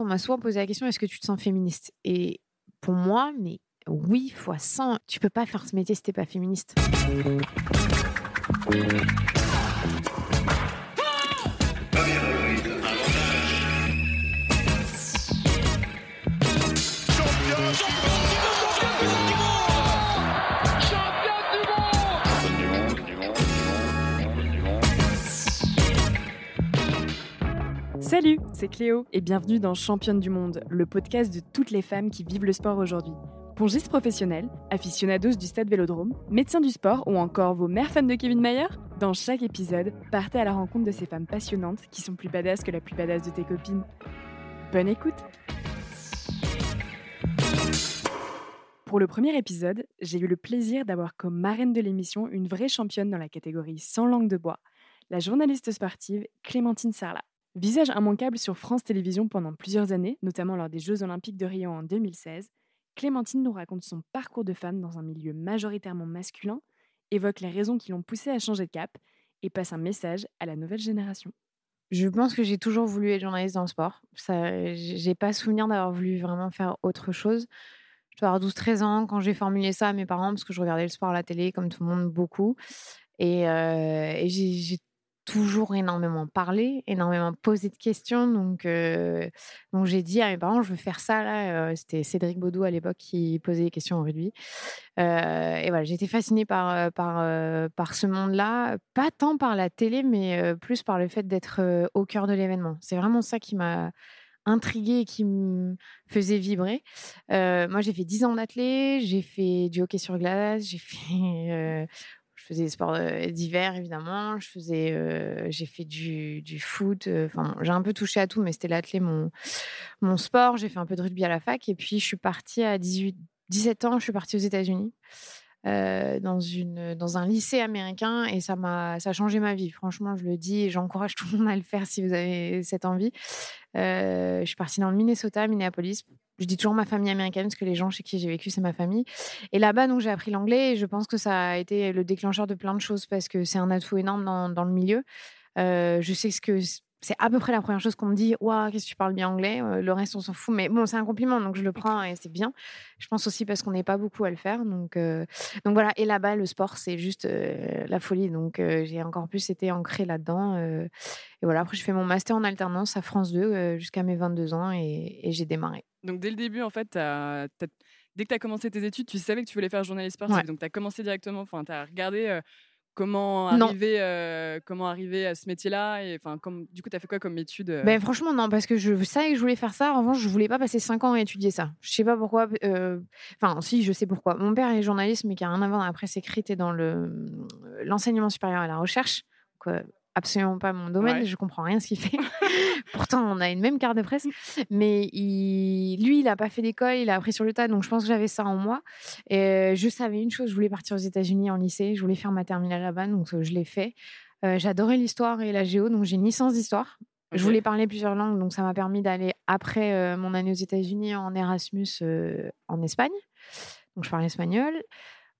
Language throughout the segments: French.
On m'a souvent posé la question est-ce que tu te sens féministe? Et pour moi, mais oui, fois 100, tu peux pas faire ce métier si t'es pas féministe. Salut, c'est Cléo et bienvenue dans Championne du Monde, le podcast de toutes les femmes qui vivent le sport aujourd'hui. Pongistes professionnels, aficionados du stade Vélodrome, médecins du sport ou encore vos mères fans de Kevin Mayer Dans chaque épisode, partez à la rencontre de ces femmes passionnantes qui sont plus badass que la plus badass de tes copines. Bonne écoute Pour le premier épisode, j'ai eu le plaisir d'avoir comme marraine de l'émission une vraie championne dans la catégorie sans langue de bois, la journaliste sportive Clémentine Sarlat. Visage immanquable sur France Télévisions pendant plusieurs années, notamment lors des Jeux Olympiques de Rio en 2016, Clémentine nous raconte son parcours de femme dans un milieu majoritairement masculin, évoque les raisons qui l'ont poussée à changer de cap et passe un message à la nouvelle génération. Je pense que j'ai toujours voulu être journaliste dans le sport. Ça, j'ai pas souvenir d'avoir voulu vraiment faire autre chose. Je dois avoir 12-13 ans quand j'ai formulé ça à mes parents parce que je regardais le sport à la télé comme tout le monde beaucoup. Et, euh, j'ai toujours énormément parlé, énormément posé de questions. Donc, euh, donc j'ai dit à mes parents, je veux faire ça. Là, euh, c'était Cédric Baudou à l'époque qui posait des questions en rugby. Euh, et voilà, j'étais fascinée par, par, par ce monde-là, pas tant par la télé, mais plus par le fait d'être au cœur de l'événement. C'est vraiment ça qui m'a intriguée et qui me faisait vibrer. moi, j'ai fait 10 ans d'athlète, j'ai fait du hockey sur glace, j'ai fait je faisais des sports d'hiver évidemment. Je faisais, j'ai fait du, foot. Enfin, j'ai un peu touché à tout, mais c'était l'athlé mon sport. J'ai fait un peu de rugby à la fac et puis je suis partie à 18, 17 ans. Je suis partie aux États-Unis. dans un lycée américain et ça m'a ça a changé ma vie. Franchement, je le dis et j'encourage tout le monde à le faire si vous avez cette envie. je suis partie dans le Minnesota, Minneapolis, je dis toujours ma famille américaine parce que les gens chez qui j'ai vécu, c'est ma famille. Et là-bas, donc, j'ai appris l'anglais et je pense que ça a été le déclencheur de plein de choses parce que c'est un atout énorme dans, dans le milieu. Euh, je sais ce que c'est à peu près la première chose qu'on me dit Waouh, qu'est-ce que tu parles bien anglais? Euh, Le reste, on s'en fout. Mais bon, c'est un compliment, donc je le prends et c'est bien. Je pense aussi parce qu'on n'est pas beaucoup à le faire. Donc, euh, donc voilà. Et là-bas, le sport, c'est juste la folie. Donc j'ai encore plus été ancrée là-dedans. et voilà, après, je fais mon master en alternance à France 2 jusqu'à mes 22 ans et, j'ai démarré. Donc dès le début, en fait, dès que tu as commencé tes études, tu savais que tu voulais faire journaliste sportif. Donc tu as commencé directement, enfin, tu as regardé comment arriver, euh, comment arriver à ce métier-là et enfin du coup tu as fait quoi comme étude euh? ben, franchement non parce que je savais que je voulais faire ça. En revanche je voulais pas passer 5 ans à étudier ça. Je sais pas pourquoi enfin si je sais pourquoi. Mon père est journaliste mais qui a rien à voir. Dans la presse écrite et dans le l'enseignement supérieur et la recherche absolument pas mon domaine, je comprends rien ce qu'il fait. Pourtant, on a une même carte de presse, mais il, lui, il a pas fait d'école, il a appris sur le tas, donc je pense que j'avais ça en moi. Et je savais une chose, je voulais partir aux États-Unis en lycée, je voulais faire ma terminale là-bas, donc je l'ai fait. J'adorais l'histoire et la géo, donc j'ai une licence d'histoire. Je voulais parler plusieurs langues, donc ça m'a permis d'aller après mon année aux États-Unis en Erasmus en Espagne. Donc je parle espagnol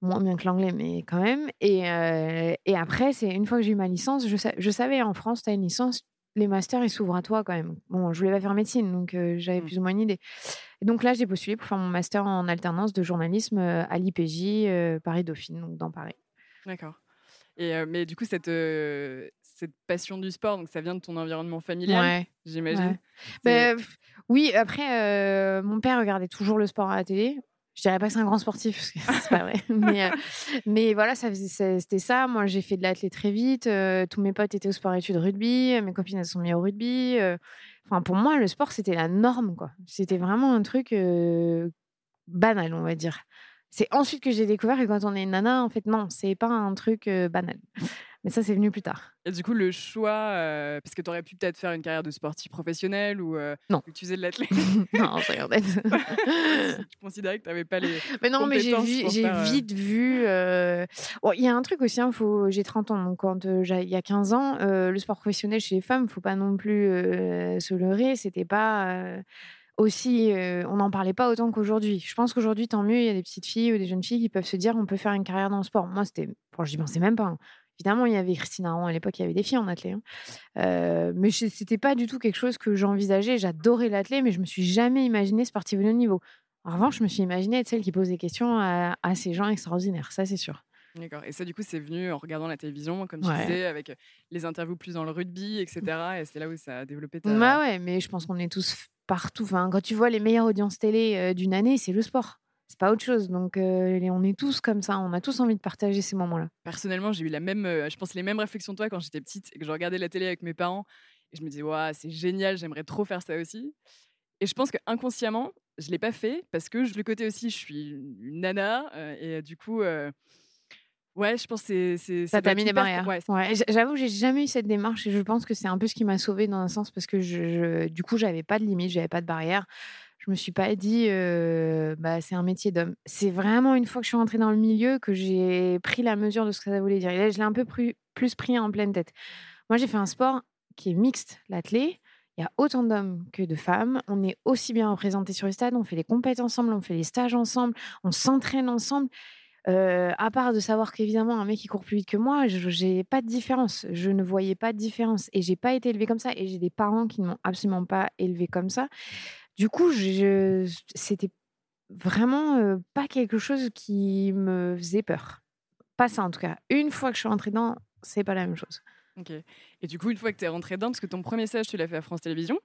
moins bien que l'anglais, mais quand même. Et, euh, et après, c'est une fois que j'ai eu ma licence, je, je savais en France, tu as une licence, les masters, ils s'ouvrent à toi quand même. Bon, je voulais pas faire médecine, donc euh, j'avais mmh. plus ou moins une idée. Et donc là, j'ai postulé pour faire mon master en alternance de journalisme euh, à l'IPJ Paris-Dauphine, donc dans Paris. D'accord. Et mais du coup, cette, cette passion du sport, donc ça vient de ton environnement familial, j'imagine. Ouais. Bah, oui, après, mon père regardait toujours le sport à la télé je dirais pas que c'est un grand sportif, parce que c'est pas vrai. mais, euh, mais voilà, ça c'était ça. Moi, j'ai fait de l'athlète très vite. Euh, tous mes potes étaient au sport études rugby. Mes copines, elles sont mises au rugby. Euh. Enfin, pour moi, le sport, c'était la norme, quoi. C'était vraiment un truc banal, on va dire. C'est ensuite que j'ai découvert que quand on est nana, en fait, non, c'est pas un truc banal. Mais ça, c'est venu plus tard. Et du coup, le choix, euh, parce que tu aurais pu peut-être faire une carrière de sportif professionnel ou euh, non. tu faisais de l'athlète. non, c'est en fait. tu considérais que tu n'avais pas les. Mais non, mais j'ai, euh, vite vu. Il y a un truc aussi, hein, faut... j'ai 30 ans, donc quand il y a 15 ans, le sport professionnel chez les femmes, faut pas non plus se leurrer. C'était pas aussi, on n'en parlait pas autant qu'aujourd'hui. Je pense qu'aujourd'hui, tant mieux, il y a des petites filles ou des jeunes filles qui peuvent se dire on peut faire une carrière dans le sport. Moi, c'était, je n'y pensais même pas. Hein Évidemment, il y avait Christine Aron à l'époque, il y avait des filles en athlée. Hein. mais c'était pas du tout quelque chose que j'envisageais. J'adorais l'athlé, mais je me suis jamais imaginée sportive de haut niveau. En revanche, je me suis imaginée être celle qui pose des questions à, ces gens extraordinaires, ça c'est sûr. D'accord. Et ça, du coup, c'est venu en regardant la télévision, comme tu disais, avec les interviews plus dans le rugby, etc. Et c'est là où ça a développé ta. Bah ouais, mais je pense qu'on est tous partout. Enfin, quand tu vois les meilleures audiences télé d'une année, c'est le sport. C'est pas autre chose. Donc, on est tous comme ça. On a tous envie de partager ces moments-là. Personnellement, j'ai eu la même, je pense, les mêmes réflexions que toi quand j'étais petite et que je regardais la télé avec mes parents. Et je me disais, waouh, c'est génial, j'aimerais trop faire ça aussi. Et je pense que inconsciemment, je l'ai pas fait parce que je le côté aussi, je suis une nana et du coup. Ouais, je pense que c'est. Ça t'a mis des barrières. Ouais. ouais. J'avoue, j'ai jamais eu cette démarche et je pense que c'est un peu ce qui m'a sauvée dans un sens parce que je, du coup, j'avais pas de limite, j'avais pas de barrière. Je me suis pas dit, bah, c'est un métier d'homme. C'est vraiment une fois que je suis rentrée dans le milieu que j'ai pris la mesure de ce que ça voulait dire. Et là, je l'ai un peu plus, pris en pleine tête. Moi, j'ai fait un sport qui est mixte, l'athlé. Il y a autant d'hommes que de femmes. On est aussi bien représentés sur les stades. On fait les compétences ensemble, on fait les stages ensemble, on s'entraîne ensemble. Euh, à part de savoir qu'évidemment, un mec qui court plus vite que moi, je n'ai pas de différence. Je ne voyais pas de différence. Et j'ai pas été élevée comme ça. Et j'ai des parents qui ne m'ont absolument pas élevée comme ça. Du coup, je, c'était vraiment euh, pas quelque chose qui me faisait peur. Pas ça en tout cas. Une fois que je suis rentrée dedans, c'est pas la même chose. Ok. Et du coup, une fois que tu es rentrée dedans, parce que ton premier stage, tu l'as fait à France Télévisions.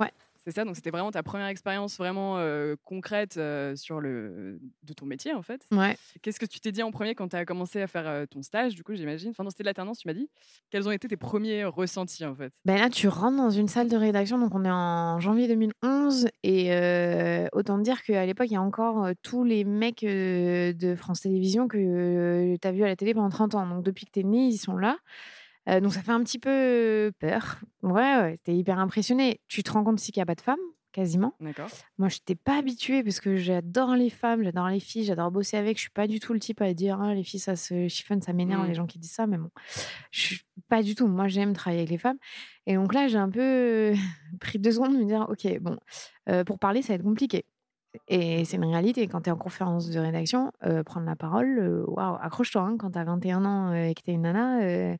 Ouais. C'est ça, donc c'était vraiment ta première expérience vraiment concrète sur le de ton métier en fait. Ouais. Qu'est-ce que tu t'es dit en premier quand tu as commencé à faire ton stage du coup, j'imagine? Enfin, c'était de l'alternance, tu m'as dit. Quels ont été tes premiers ressentis en fait? Ben là, tu rentres dans une salle de rédaction, donc on est en janvier 2011 et autant dire qu'à l'époque, il y a encore tous les mecs de France Télévisions que tu as vu à la télé pendant 30 ans. Donc depuis que tu es né, ils sont là donc ça fait un petit peu peur. Ouais, ouais, t'es hyper impressionné. Tu te rends compte aussi qu'il n'y a pas de femmes, quasiment. D'accord. Moi, je n'étais pas habituée parce que j'adore les femmes, j'adore les filles, j'adore bosser avec. Je suis pas du tout le type à dire «Ah, les filles, ça se chiffonne, ça m'énerve, les mmh. gens qui disent ça. Mais bon, je suis pas du tout. Moi, j'aime travailler avec les femmes. Et donc là, j'ai un peu pris deux secondes de me dire ok, bon, pour parler, ça va être compliqué. Et c'est une réalité. Quand tu es en conférence de rédaction, prendre la parole, waouh, accroche-toi. Hein, quand tu as 21 ans et que tu es une nana,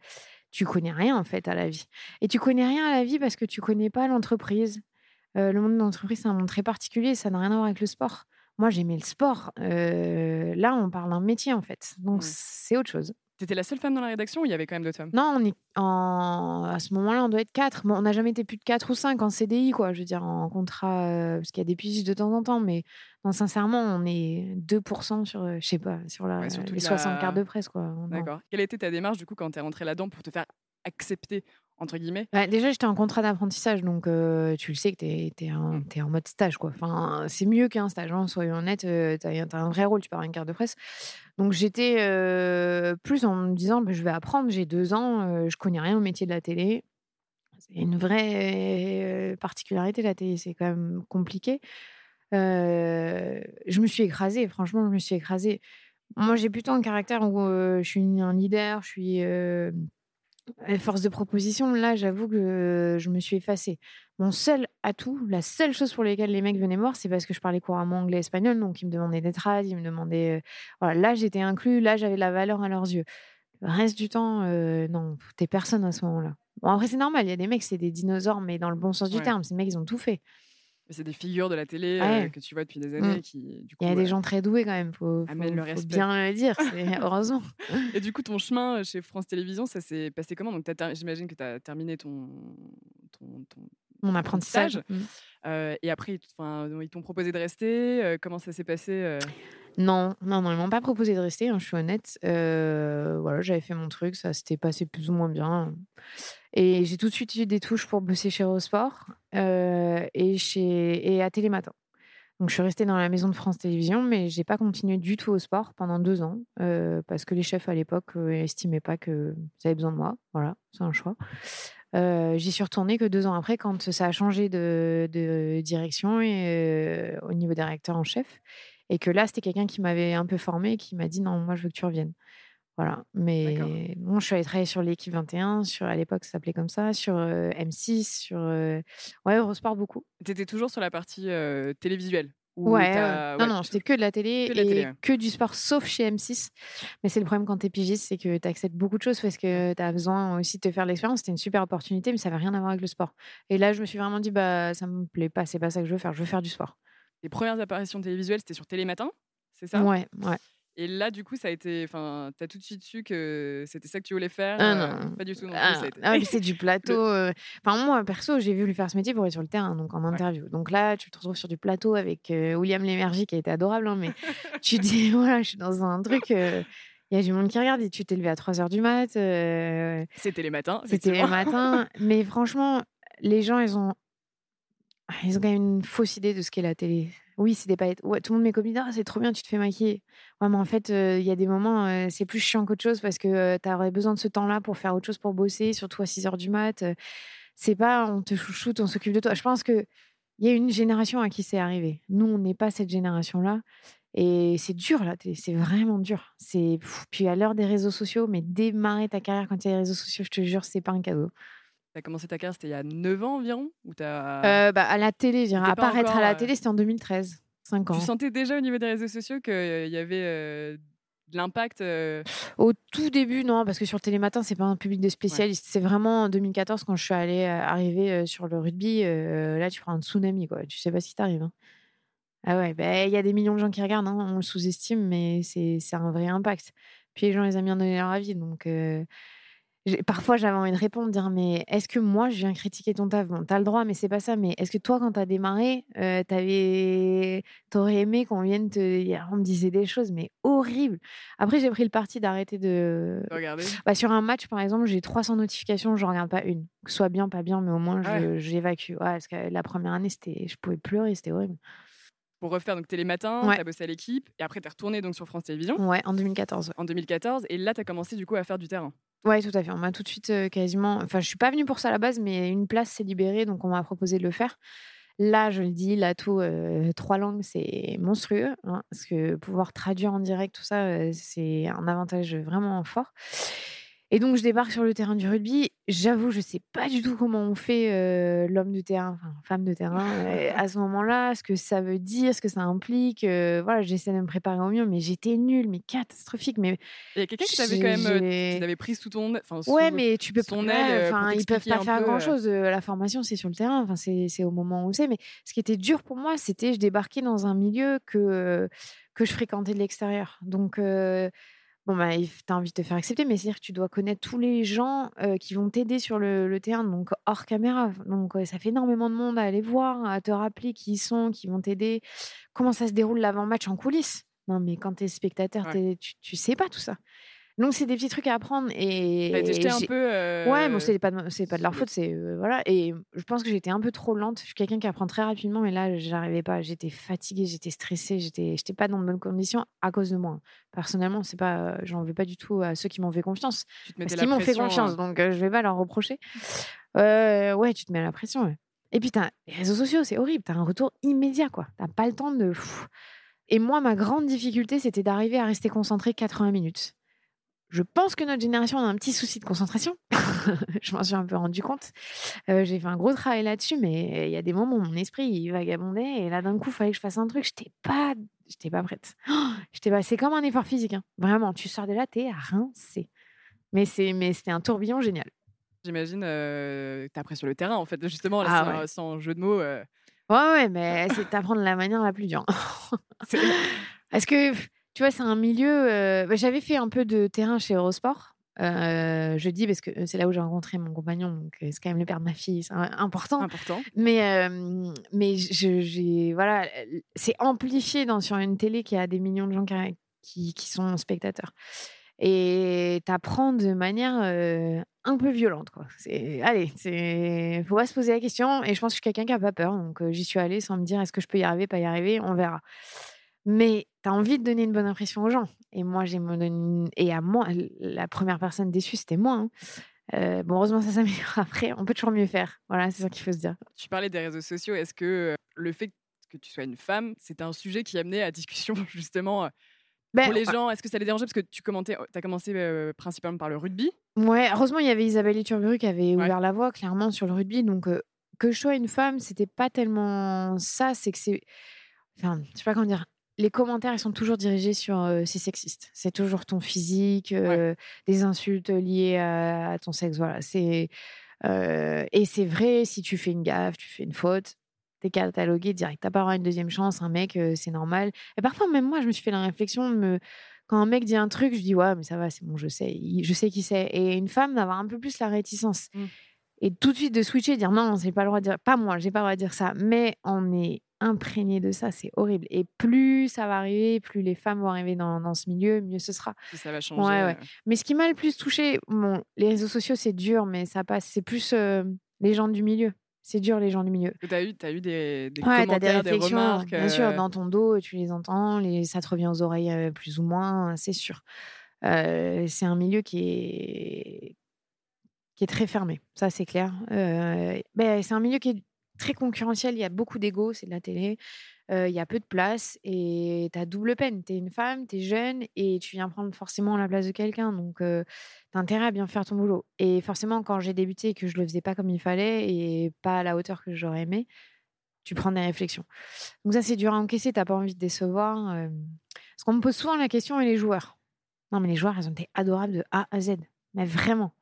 tu connais rien en fait à la vie. Et tu connais rien à la vie parce que tu connais pas l'entreprise. le monde de l'entreprise, c'est un monde très particulier, ça n'a rien à voir avec le sport. Moi, j'aimais le sport. là, on parle d'un métier en fait. Donc, c'est autre chose. T'étais la seule femme dans la rédaction ou il y avait quand même d'autres femmes? Non, on est en... à ce moment-là, on doit être quatre. on n'a jamais été plus de quatre ou cinq en CDI, quoi. Je veux dire, en contrat, euh, parce qu'il y a des pigistes de temps en temps, mais non, sincèrement, on est 2% sur, euh, je sais pas, sur la, les 60 quarts de presse, quoi. D'accord. Quelle était ta démarche, du coup, quand tu es rentrée là-dedans pour te faire accepter entre guillemets bah, Déjà, j'étais en contrat d'apprentissage, donc tu le sais que tu es, es, en mode stage. quoi. Enfin, c'est mieux qu'un stage, hein, soyons honnêtes. tu as, un vrai rôle, tu pars une carte de presse. Donc j'étais plus en me disant, bah, je vais apprendre, j'ai deux ans, je connais rien au métier de la télé. C'est une vraie particularité, la télé, c'est quand même compliqué. je me suis écrasée, franchement, je me suis écrasée. Moi, j'ai plutôt un caractère où je suis un leader, je suis force de proposition, là, j'avoue que je me suis effacée. Mon seul atout, la seule chose pour laquelle les mecs venaient me voir, c'est parce que je parlais couramment anglais et espagnol, donc ils me demandaient des trades, ils me demandaient. Euh, voilà, là, j'étais inclus, là, j'avais de la valeur à leurs yeux. Le reste du temps, euh, non, t'es personne à ce moment-là. Bon, après, c'est normal, il y a des mecs, c'est des dinosaures, mais dans le bon sens du terme. Ces mecs, ils ont tout fait. C'est des figures de la télé euh, que tu vois depuis des mmh. années. Qui, Il y a des gens très doués quand même, faut, faut, faut bien le dire, heureusement. Et du coup, ton chemin chez France Télévisions, ça s'est passé comment? Donc, j'imagine que tu as terminé ton, ton, mon apprentissage. Mmh. Euh, et après, ils t'ont proposé de rester. Euh, comment ça s'est passé Non, non, non, ils m'ont pas proposé de rester. Hein, je suis honnête. voilà, j'avais fait mon truc, ça s'était passé plus ou moins bien. Et j'ai tout de suite eu des touches pour bosser chez Eurosport euh, et, chez, et à Télématin. Donc, je suis restée dans la maison de France Télévisions, mais je n'ai pas continué du tout au sport pendant deux ans euh, parce que les chefs à l'époque n'estimaient euh, pas que vous avaient besoin de moi. Voilà, c'est un choix. J'y suis retournée que deux ans après, quand ça a changé de, de direction et, au niveau des réacteurs en chef. Et que là, c'était quelqu'un qui m'avait un peu formé et qui m'a dit non, moi, je veux que tu reviennes. Voilà. Mais bon, je suis allée travailler sur l'équipe 21, sur, à l'époque, ça s'appelait comme ça, sur M6, sur. ouais, Eurosport beaucoup. Tu étais toujours sur la partie télévisuelle? Ouais, non, non, c'était que de la télé et que du sport, sauf chez M6. Mais c'est le problème quand t'es pigiste, c'est que tu acceptes beaucoup de choses parce que tu as besoin aussi de te faire l'expérience. C'était une super opportunité, mais ça n'avait rien à voir avec le sport. Et là, je me suis vraiment dit, bah, ça me plaît pas, c'est pas ça que je veux faire, je veux faire du sport. Les premières apparitions télévisuelles, c'était sur Télématin, c'est ça? Ouais, ouais. Et là, du coup, ça a été. Enfin, t'as tout de suite su que c'était ça que tu voulais faire. Ah non. Pas du tout. Non ah, ah c'est du plateau. Euh. Enfin, moi, perso, j'ai vu lui faire ce métier pour être sur le terrain, donc en interview. Donc là, tu te retrouves sur du plateau avec euh, William Lémergie, qui a été adorable, hein, mais tu dis, voilà, je suis dans un truc. Il y a du monde qui regarde et tu t'es levé à 3 h du mat. C'était les matins. C'était les matins. mais franchement, les gens, ils ont. Ils ont quand même une fausse idée de ce qu'est la télé. Oui, c'est des paillettes. Ouais, tout le monde m'est dit «Ah, c'est trop bien, tu te fais maquiller». Ouais, mais en fait, il y a des moments, c'est plus chiant qu'autre chose parce que tu aurais besoin de ce temps-là pour faire autre chose, pour bosser, surtout à 6 heures du mat. c'est pas on te chouchoute, on s'occupe de toi. Je pense qu'il y a une génération à qui c'est arrivé. Nous, on n'est pas cette génération-là. Et c'est dur, là, c'est vraiment dur. C'est Puis à l'heure des réseaux sociaux, mais démarrer ta carrière quand il y a les réseaux sociaux, je te jure, c'est pas un cadeau. Tu as commencé ta carrière, c'était il y a 9 ans environ ou as... Euh, bah, À la télé, apparaître à la euh, télé, c'était en 2013, 5 ans. Tu sentais déjà au niveau des réseaux sociaux qu'il y avait euh, de l'impact Au tout début, non, parce que sur Télématin, c'est pas un public de spécialistes. C'est vraiment en 2014, quand je suis allée arriver sur le rugby, là, tu prends un tsunami, quoi. Tu sais pas ce qui t'arrive. Hein. Ah ouais, bah, il y a des millions de gens qui regardent, hein, on le sous-estime, mais c'est un vrai impact. Puis les gens, ils aiment bien donner leur avis, donc Parfois, j'avais envie de répondre, de dire mais est-ce que moi je viens critiquer ton taf? Bon, t'as le droit, mais c'est pas ça. Mais est-ce que toi, quand t'as démarré, euh, t'aurais aimé qu'on vienne te. On me disait des choses, mais horribles. Après, j'ai pris le parti d'arrêter de. Regarder? Bah, sur un match, par exemple, j'ai 300 notifications, je regarde pas une. Que ce soit bien, pas bien, mais au moins, j'évacue. Ouais, parce que la première année, c'était, je pouvais pleurer, c'était horrible pour refaire donc Télématin, ouais. tu as bossé à l'équipe et après tu es retourné donc sur France Télévisions. Ouais, en 2014. En 2014 et là tu as commencé du coup à faire du terrain. Ouais, tout à fait. On m'a tout de suite quasiment. Enfin, je suis pas venue pour ça à la base, mais une place s'est libérée, donc on m'a proposé de le faire. Là, je le dis, là, tout, euh, trois langues, c'est monstrueux. Hein, parce que pouvoir traduire en direct, tout ça, c'est un avantage vraiment fort. Et donc, je débarque sur le terrain du rugby. J'avoue, je ne sais pas du tout comment on fait euh, l'homme de terrain, enfin, femme de terrain, à ce moment-là, ce que ça veut dire, ce que ça implique. Euh, voilà, j'essaie de me préparer au mieux, mais j'étais nulle, mais catastrophique. Mais il y a quelqu'un qui t'avait quand même, euh, qui t'avait pris sous ton, enfin, ouais, mais tu peux son aile. Enfin, ils peuvent pas faire grand-chose. La formation, c'est sur le terrain. Enfin, c'est au moment où c'est. Mais ce qui était dur pour moi, c'était je débarquais dans un milieu que que je fréquentais de l'extérieur. Donc Bon, bah, tu as envie de te faire accepter, mais c'est-à-dire que tu dois connaître tous les gens qui vont t'aider sur le, terrain, donc hors caméra. Donc, ça fait énormément de monde à aller voir, à te rappeler qui ils sont, qui vont t'aider, comment ça se déroule l'avant-match en coulisses? Non, mais quand tu es spectateur, tu, tu sais pas tout ça. Donc c'est des petits trucs à apprendre et, un peu ouais bon c'est pas c'est pas de leur faute c'est voilà et je pense que j'étais un peu trop lente. Je suis quelqu'un qui apprend très rapidement mais là j'arrivais pas. J'étais fatiguée j'étais stressée j'étais j'étais pas dans de bonnes conditions à cause de moi. Personnellement c'est pas j'en veux pas du tout à ceux qui m'ont fait confiance parce qu'ils m'ont fait confiance donc je vais pas leur reprocher. Ouais tu te mets la pression et puis les réseaux sociaux c'est horrible t'as un retour immédiat quoi. T'as pas le temps de et moi ma grande difficulté c'était d'arriver à rester concentré 80 minutes je pense que notre génération a un petit souci de concentration. je m'en suis un peu rendu compte. Euh, j'ai fait un gros travail là-dessus, mais il y a des moments où mon esprit il vagabondait et là d'un coup, il fallait que je fasse un truc. J'étais pas, j'étais pas prête. j'étais pas. C'est comme un effort physique, hein. vraiment. Tu sors de là, t'es rincé. Mais c'est, mais c'était un tourbillon génial. J'imagine, euh, t'as appris sur le terrain en fait, justement, là, ah sans, jeu de mots. Euh. Ouais, ouais, mais c'est d'apprendre la manière la plus dure. Est-ce que tu vois, c'est un milieu. Euh, bah, j'avais fait un peu de terrain chez Eurosport. Euh, je dis parce que c'est là où j'ai rencontré mon compagnon, donc euh, c'est quand même le père de ma fille, c'est important. Important. Mais, mais j'ai, voilà, c'est amplifié dans, sur une télé qui a des millions de gens qui, qui, sont spectateurs. Et t'apprends de manière un peu violente, quoi. Allez, c'est, faut pas se poser la question. Et je pense que je suis quelqu'un qui a pas peur, donc j'y suis allée sans me dire est-ce que je peux y arriver, pas y arriver, on verra. Mais tu as envie de donner une bonne impression aux gens. Et moi, j'ai mon... Et à moi, la première personne déçue, c'était moi. Hein. Euh, bon, heureusement, ça s'améliore après. On peut toujours mieux faire. Voilà, c'est ça qu'il faut se dire. Tu parlais des réseaux sociaux. Est-ce que le fait que tu sois une femme, c'était un sujet qui amenait à discussion, justement, ben, pour les gens? Est-ce que ça les dérangeait? Parce que tu commentais, as commencé principalement par le rugby. Ouais, heureusement, il y avait Isabelle Iturburu qui avait ouvert la voie, clairement, sur le rugby. Donc, que je sois une femme, c'était pas tellement ça. C'est que c'est enfin, je sais pas comment dire. Les commentaires, ils sont toujours dirigés sur euh, c'est sexiste. C'est toujours ton physique, euh, des insultes liées à, ton sexe. Voilà. C'est euh, et c'est vrai. Si tu fais une gaffe, tu fais une faute, t'es catalogué direct. T'as pas une deuxième chance. Un mec, c'est normal. Et parfois, même moi, je me suis fait la réflexion me quand un mec dit un truc, je dis ouais, mais ça va, c'est bon, je sais, je sais qui c'est. Et une femme d'avoir un peu plus la réticence. Mmh. Et tout de suite de switcher, dire non, j'ai pas le droit de dire, pas moi, j'ai pas le droit de dire ça. Mais on est imprégné de ça, c'est horrible. Et plus ça va arriver, plus les femmes vont arriver dans, dans ce milieu, mieux ce sera. ça va changer. Ouais, Mais ce qui m'a le plus touché, bon, les réseaux sociaux, c'est dur, mais ça passe. C'est plus les gens du milieu. C'est dur, les gens du milieu. Tu as eu, as eu des, des commentaires, des, réflexions, remarques. Bien sûr, dans ton dos, tu les entends, les, ça te revient aux oreilles plus ou moins, c'est sûr. c'est un milieu qui est, qui est très fermé, ça c'est clair. Ben, c'est un milieu qui est très concurrentiel, il y a beaucoup d'ego, c'est de la télé, il y a peu de place et tu as double peine. Tu es une femme, tu es jeune et tu viens prendre forcément la place de quelqu'un. Donc, tu as intérêt à bien faire ton boulot. Et forcément, quand j'ai débuté et que je le faisais pas comme il fallait et pas à la hauteur que j'aurais aimé, tu prends des réflexions. Donc, ça, c'est dur à encaisser, tu pas envie de décevoir. Parce qu'on me pose souvent la question et les joueurs. Non, mais les joueurs, ils ont été adorables de A à Z. Mais vraiment.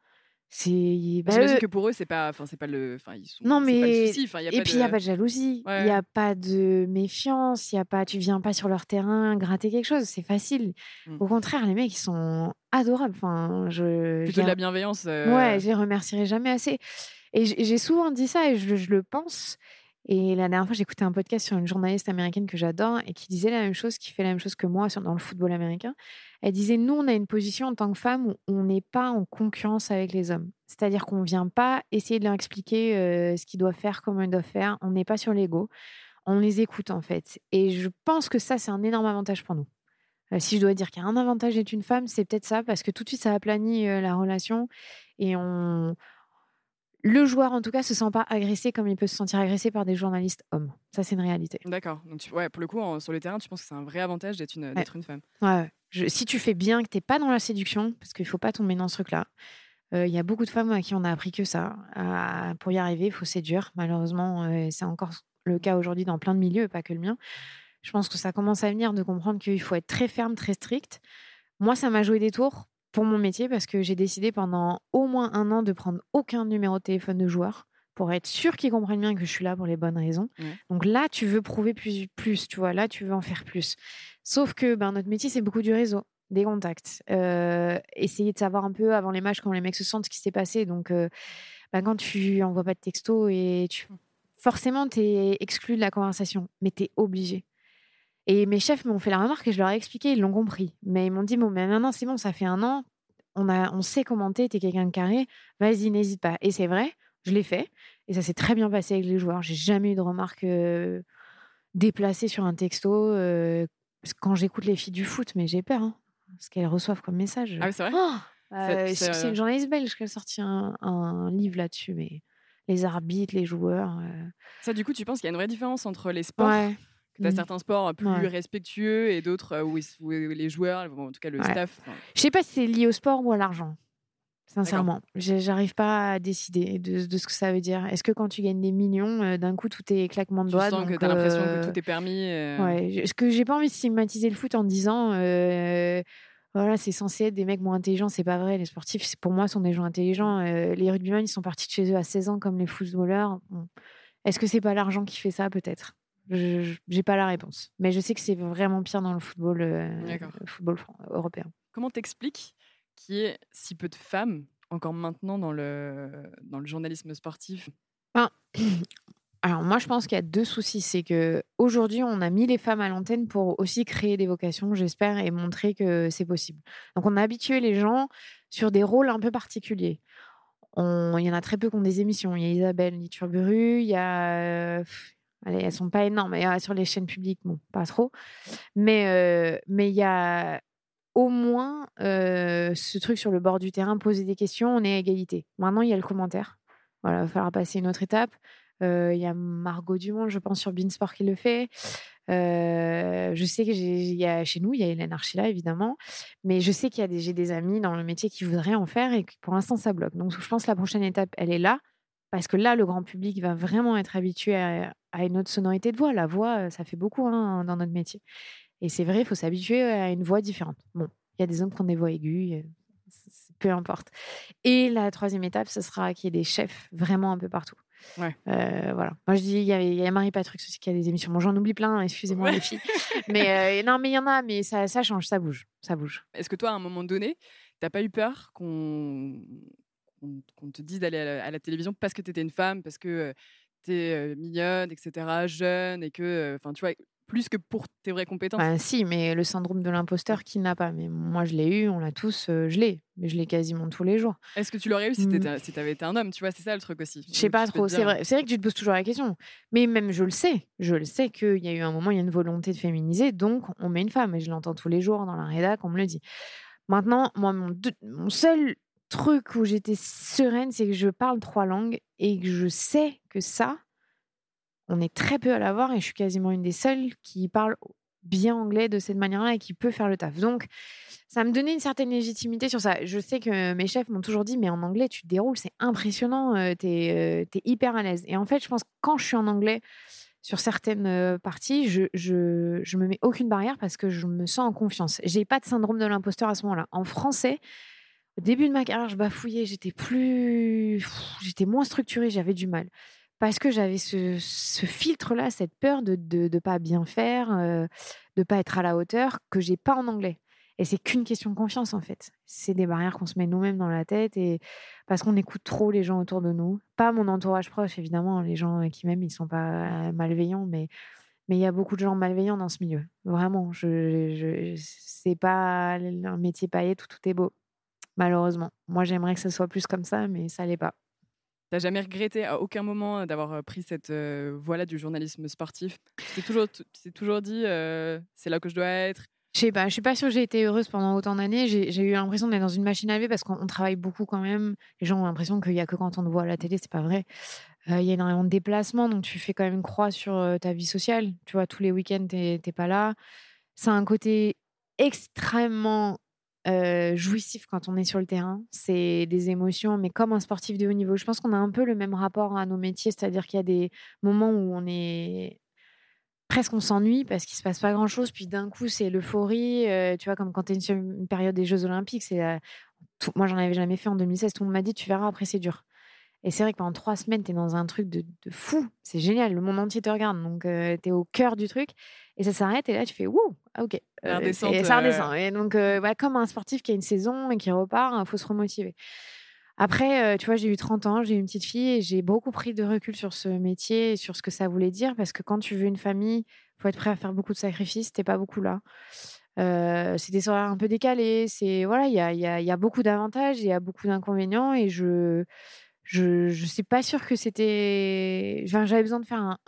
C'est bah, J'imagine que pour eux, c'est pas, enfin, c'est pas le, enfin, ils sont. Non, mais. Pas le souci. Enfin, y a et puis, il n'y a pas de jalousie. Il n'y a pas de méfiance. Il y a pas, tu viens pas sur leur terrain gratter quelque chose. C'est facile. Mmh. Au contraire, les mecs, ils sont adorables. Enfin, je. Plutôt de la bienveillance. Euh... Ouais, je les remercierai jamais assez. Et j'ai souvent dit ça et je, je le pense. Et la dernière fois, écouté un podcast sur une journaliste américaine que j'adore et qui disait la même chose, qui fait la même chose que moi dans le football américain. Elle disait Nous, on a une position en tant que femme où on n'est pas en concurrence avec les hommes. C'est-à-dire qu'on ne vient pas essayer de leur expliquer euh, ce qu'ils doivent faire, comment ils doivent faire. On n'est pas sur l'ego. On les écoute, en fait. Et je pense que ça, c'est un énorme avantage pour nous. Euh, si je dois dire qu'il y a un avantage d'être une femme, c'est peut-être ça, parce que tout de suite, ça aplanit euh, la relation et on le joueur, en tout cas, se sent pas agressé comme il peut se sentir agressé par des journalistes hommes. Ça, c'est une réalité. D'accord. Donc, ouais, pour le coup, sur le terrain, tu penses que c'est un vrai avantage d'être une, une femme. Ouais. Si tu fais bien, que tu n'es pas dans la séduction, parce qu'il faut pas tomber dans ce truc-là. Euh, il y a beaucoup de femmes à qui on a appris que ça. pour y arriver, il faut séduire. Malheureusement, euh, c'est encore le cas aujourd'hui dans plein de milieux, pas que le mien. Je pense que ça commence à venir de comprendre qu'il faut être très ferme, très strict. Moi, ça m'a joué des tours pour mon métier parce que j'ai décidé pendant au moins un an de prendre aucun numéro de téléphone de joueur pour être sûr qu'ils comprennent bien que je suis là pour les bonnes raisons. Donc là, tu veux prouver plus, plus, tu vois, là, tu veux en faire plus. Sauf que ben, notre métier, c'est beaucoup du réseau, des contacts. Euh, essayer de savoir un peu avant les matchs comment les mecs se sentent, ce qui s'est passé. Donc, euh, ben, quand tu envoies pas de texto et tu... Forcément, tu es exclu de la conversation, mais tu es obligé. Et mes chefs m'ont fait la remarque et je leur ai expliqué, ils l'ont compris. Mais ils m'ont dit, bon, mais maintenant, c'est bon, ça fait un an, on, a, on sait commenter, t'es quelqu'un de carré, vas-y, n'hésite pas. Et c'est vrai, je l'ai fait. Et ça s'est très bien passé avec les joueurs. J'ai jamais eu de remarques euh, déplacées sur un texto. Euh, quand j'écoute les filles du foot, mais j'ai peur, hein, ce qu'elles reçoivent comme message. Ah c'est vrai oh c'est, une journaliste belge qui a sorti un, un livre là-dessus, mais les arbitres, les joueurs. Euh. Ça, du coup, tu penses qu'il y a une vraie différence entre les sports? Ouais. Tu as mmh. certains sports plus respectueux et d'autres euh, où, les joueurs, en tout cas le staff. Je sais pas si c'est lié au sport ou à l'argent. Sincèrement, j'arrive pas à décider de, ce que ça veut dire. Est-ce que quand tu gagnes des millions, euh, d'un coup tout est claquement de doigts Tu sens que tu as l'impression que euh, tout est permis. Ouais. Est-ce que j'ai pas envie de stigmatiser le foot en disant voilà, c'est censé être des mecs moins intelligents, c'est pas vrai. Les sportifs, pour moi, sont des gens intelligents. les rugbymen, ils sont partis de chez eux à 16 ans comme les footballeurs. Est-ce que c'est pas l'argent qui fait ça, peut-être? Je n'ai pas la réponse. Mais je sais que c'est vraiment pire dans le football, euh, football européen. Comment t'expliques qu'il y ait si peu de femmes encore maintenant dans le, dans le journalisme sportif? Ben, Alors moi, je pense qu'il y a deux soucis. C'est que aujourd'hui, on a mis les femmes à l'antenne pour aussi créer des vocations, j'espère, et montrer que c'est possible. Donc on a habitué les gens sur des rôles un peu particuliers. Il y en a très peu qui ont des émissions. Il y a Isabelle Liturburu, il y a Allez, elles sont pas énormes. Et, sur les chaînes publiques, bon, pas trop. Mais euh, mais il y a au moins ce truc sur le bord du terrain, poser des questions, on est à égalité. Maintenant, il y a le commentaire. Voilà, il va falloir passer une autre étape. Il y a Margot Dumont, je pense, sur Beansport qui le fait. je sais que y a, chez nous, il y a Hélène Archila, évidemment. Mais je sais qu'il y a des, des amis dans le métier qui voudraient en faire et que pour l'instant, ça bloque. Donc, je pense que la prochaine étape, elle est là Parce que là, le grand public va vraiment être habitué à, une autre sonorité de voix. La voix, ça fait beaucoup hein, dans notre métier. Et c'est vrai, il faut s'habituer à une voix différente. Bon, il y a des hommes qui ont des voix aiguës, peu importe. Et la troisième étape, ce sera qu'il y ait des chefs vraiment un peu partout. Ouais. Euh, voilà. Moi, je dis, il y a, Marie Patrick aussi qui a des émissions. Bon, j'en oublie plein, hein, excusez-moi les filles. mais euh, non, mais il y en a, mais ça, ça change, ça bouge, ça bouge. Est-ce que toi, à un moment donné, t'as pas eu peur qu'on te dise d'aller à, la télévision parce que tu étais une femme, parce que euh, tu es mignonne, etc., jeune, et que, enfin, tu vois, plus que pour tes vraies compétences. Bah, si, mais le syndrome de l'imposteur, qui n'a pas Mais moi, je l'ai eu, on l'a tous, je l'ai, mais je l'ai quasiment tous les jours. Est-ce que tu l'aurais eu si mmh. tu avais été un homme? Tu vois, c'est ça le truc aussi. Je sais pas trop, c'est vrai. C'est vrai que tu te poses toujours la question. Mais même, je le sais, je le sais qu'il y a eu un moment, il y a une volonté de féminiser, donc on met une femme, et je l'entends tous les jours dans la rédac, on me le dit. Maintenant, moi, mon, mon seul truc où j'étais sereine, c'est que je parle trois langues et que je sais que ça, on est très peu à l'avoir et je suis quasiment une des seules qui parle bien anglais de cette manière-là et qui peut faire le taf. Donc, ça me donnait une certaine légitimité sur ça. Je sais que mes chefs m'ont toujours dit, mais en anglais, tu te déroules, c'est impressionnant, euh, tu es, euh, hyper à l'aise. Et en fait, je pense que quand je suis en anglais, sur certaines euh, parties, je, je, je me mets aucune barrière parce que je me sens en confiance. J'ai pas de syndrome de l'imposteur à ce moment-là. En français, au début de ma carrière, je bafouillais, j'étais plus, j'étais moins structurée, j'avais du mal parce que j'avais ce, filtre-là, cette peur de ne pas bien faire, de de pas être à la hauteur, que j'ai pas en anglais. Et c'est qu'une question de confiance en fait. C'est des barrières qu'on se met nous-mêmes dans la tête et parce qu'on écoute trop les gens autour de nous. Pas mon entourage proche évidemment, les gens qui m'aiment ils sont pas malveillants, mais il y a beaucoup de gens malveillants dans ce milieu. Vraiment, je, je pas un métier paillette où tout est beau. Malheureusement, moi j'aimerais que ce soit plus comme ça, mais ça l'est pas. T'as jamais regretté à aucun moment d'avoir pris cette voie-là du journalisme sportif? Tu toujours, toujours dit c'est là que je dois être? Je sais pas, je suis pas sûre que j'ai été heureuse pendant autant d'années. J'ai eu l'impression d'être dans une machine à laver parce qu'on travaille beaucoup quand même. Les gens ont l'impression qu'il y a que quand on te voit à la télé, c'est pas vrai. Il y a énormément de déplacements, donc tu fais quand même une croix sur ta vie sociale. Tu vois, tous les week-ends, t'es pas là. C'est un côté extrêmement jouissif quand on est sur le terrain. C'est des émotions, mais comme un sportif de haut niveau. Je pense qu'on a un peu le même rapport à nos métiers, c'est-à-dire qu'il y a des moments où on est presque on s'ennuie parce qu'il se passe pas grand-chose, puis d'un coup c'est l'euphorie. tu vois, comme quand tu es sur une période des Jeux Olympiques, c'est moi j'en avais jamais fait en 2016. Tout le monde m'a dit tu verras après c'est dur. Et c'est vrai que pendant trois semaines, tu es dans un truc de, fou. C'est génial. Le monde entier te regarde. Donc, tu es au cœur du truc. Et ça s'arrête. Et là, tu fais Wouh, ah, ok. et ça redescend. Et donc, comme un sportif qui a une saison et qui repart, il faut se remotiver. Après, tu vois, j'ai eu 30 ans, j'ai une petite fille et j'ai beaucoup pris de recul sur ce métier et sur ce que ça voulait dire. Parce que quand tu veux une famille, il faut être prêt à faire beaucoup de sacrifices. T'es pas beaucoup là. c'est des horaires un peu décalés. C'est voilà, il y a, y, a, y a, beaucoup d'avantages, il y a beaucoup d'inconvénients et je je ne suis pas sûre que c'était. J'avais besoin de faire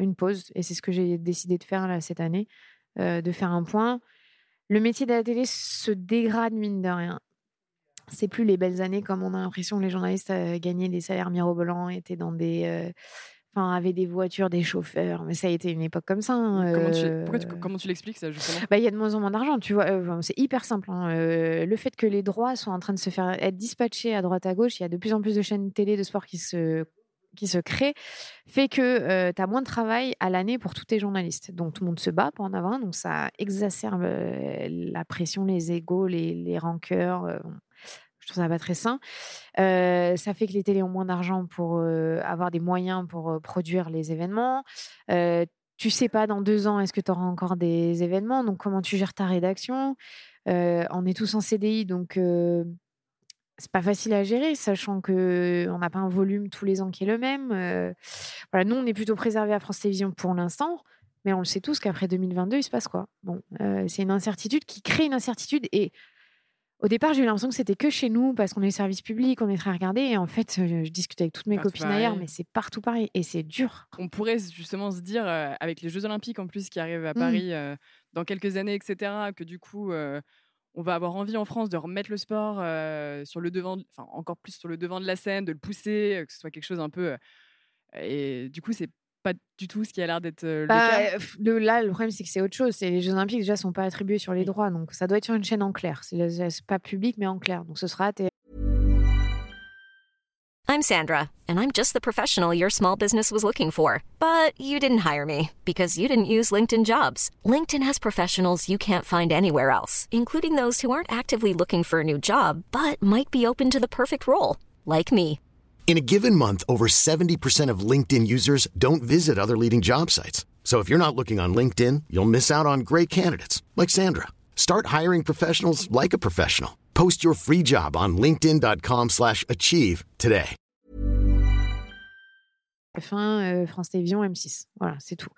une pause et c'est ce que j'ai décidé de faire cette année, euh, de faire un point. Le métier de la télé se dégrade, mine de rien. C'est plus les belles années comme on a l'impression que les journalistes euh, gagnaient des salaires mirobolants, étaient dans des, euh, enfin, avait des voitures, des chauffeurs. Mais ça a été une époque comme ça. Hein, comment, tu, euh, comment tu l'expliques ça justement? Bah, Il y a de moins en moins d'argent, tu vois. Euh, c'est hyper simple. Hein, euh, le fait que les droits sont en train de se faire être dispatchés à droite à gauche, il y a de plus en plus de chaînes télé de sport qui se qui se créent, fait que tu as moins de travail à l'année pour tous tes journalistes. Donc tout le monde se bat pour en avoir donc ça exacerbe la pression, les égaux, les, les rancœurs. Je trouve ça pas très sain. Ça fait que les télés ont moins d'argent pour avoir des moyens pour produire les événements. tu sais pas dans deux ans est-ce que tu auras encore des événements? Donc comment tu gères ta rédaction? On est tous en CDI, donc c'est pas facile à gérer, sachant que on n'a pas un volume tous les ans qui est le même. nous on est plutôt préservé à France Télévisions pour l'instant. Mais on le sait tous qu'après 2022, il se passe quoi? Bon, c'est une incertitude qui crée une incertitude et au départ, j'ai eu l'impression que c'était que chez nous parce qu'on est service public, on est très regardé. Et en fait, je, discute avec toutes mes copines ailleurs, mais c'est partout pareil et c'est dur. On pourrait justement se dire, euh, avec les Jeux Olympiques en plus qui arrivent à mmh. Paris euh, dans quelques années, etc., que du coup, euh, on va avoir envie en France de remettre le sport sur le devant, enfin encore plus sur le devant de la scène, de le pousser, que ce soit quelque chose un peu. et du coup, c'est pas du tout ce qui a l'air d'être le bah, cas. là, le problème, c'est que c'est autre chose. Les Jeux Olympiques, déjà, sont pas attribués sur les droits. Donc, ça doit être sur une chaîne en clair. C'est pas public, mais en clair. Donc, ce sera I'm Sandra, and I'm just the professional your small business was looking for. But you didn't hire me because you didn't use LinkedIn jobs. LinkedIn has professionals you can't find anywhere else, including those who aren't actively looking for a new job but might be open to the perfect role, like me. In a given month, over 70% of LinkedIn users don't visit other leading job sites. So if you're not looking on LinkedIn, you'll miss out on great candidates like Sandra. Start hiring professionals like a professional. Post your free job on linkedin.com/achieve today. Fin euh, France Télévisions M6. Voilà, c'est tout.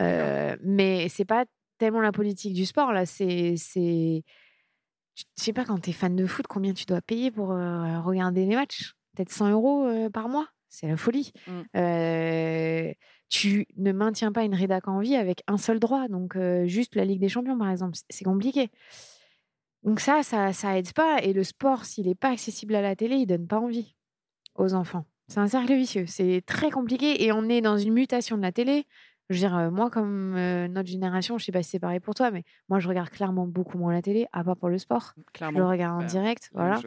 Euh, mais c'est pas tellement la politique du sport là, c'est c'est je sais pas quand tu es fan de foot combien tu dois payer pour euh, regarder les matchs? Peut-être 100 euros euh, par mois C'est la folie. Mm. Euh, tu ne maintiens pas une rédac en vie avec un seul droit. Donc, euh, juste la Ligue des Champions, par exemple, c'est compliqué. Donc, ça, ça, ça aide pas. Et le sport, s'il n'est pas accessible à la télé, il donne pas envie aux enfants. C'est un cercle vicieux. C'est très compliqué. Et on est dans une mutation de la télé. Je veux dire, euh, moi, comme euh, notre génération, je sais pas si c'est pareil pour toi, mais moi, je regarde clairement beaucoup moins la télé, à part pour le sport. Je Clairement. le regarde en Bah, direct. Voilà.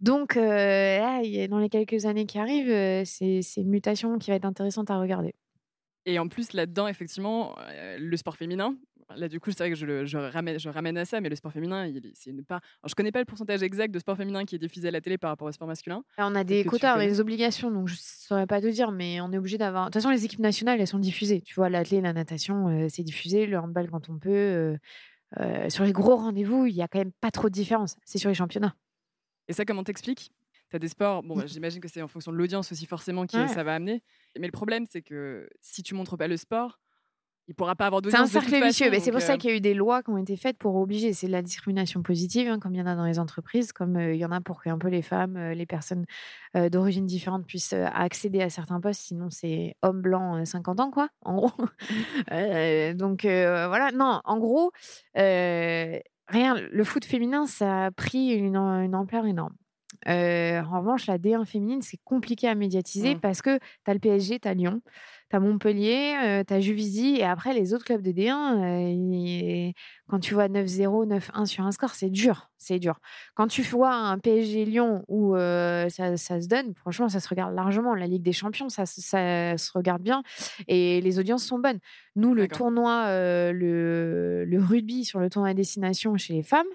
Donc, euh, là, dans les quelques années qui arrivent, c'est c'est une mutation qui va être intéressante à regarder. Et en plus, là-dedans, effectivement, euh, le sport féminin, là, du coup, c'est vrai que je, le- je ramène, je ramène à ça, mais le sport féminin, il- c'est une part. Alors, je connais pas le pourcentage exact de sport féminin qui est diffusé à la télé par rapport au sport masculin. Là, on a des quotas, on a des obligations, donc je saurais pas te dire, mais on est obligé d'avoir. De toute façon, les équipes nationales, elles sont diffusées. Tu vois, l'athlé, la natation, euh, c'est diffusé, le handball quand on peut. euh, euh, sur les gros rendez-vous, il y a quand même pas trop de différence. C'est sur les championnats. Et ça, comment t'expliques? Tu as des sports, bon, bah, j'imagine que c'est en fonction de l'audience aussi, forcément, qui Ouais. ça va amener. Mais le problème, c'est que si tu montres pas le sport, il pourra pas avoir C'est un de cercle vicieux. mais c'est pour ça euh, qu'il y a eu des lois qui ont été faites pour obliger. C'est de la discrimination positive, hein, comme il y en a dans les entreprises, comme euh, il y en a pour que un peu les femmes, euh, les personnes d'origine différente puissent accéder à certains postes. Sinon, c'est homme blanc, euh, 50 ans, quoi, en gros. Donc voilà. Non, en gros, rien. Le foot féminin, ça a pris une ampleur énorme. Euh, en revanche, la D1 féminine, c'est compliqué à médiatiser Mm. parce que tu as le PSG, tu as Lyon, tu as Montpellier, euh, tu as Juvisy, et après, les autres clubs de D1, euh, ils- quand tu vois 9-0, 9-1 sur un score, c'est dur. C'est dur. Quand tu vois un PSG Lyon où ça, ça se donne, franchement, ça se regarde largement. La Ligue des Champions, ça, se- ça se regarde bien et les audiences sont bonnes. Nous, le tournoi, le, le rugby sur le tournoi à destination chez les femmes,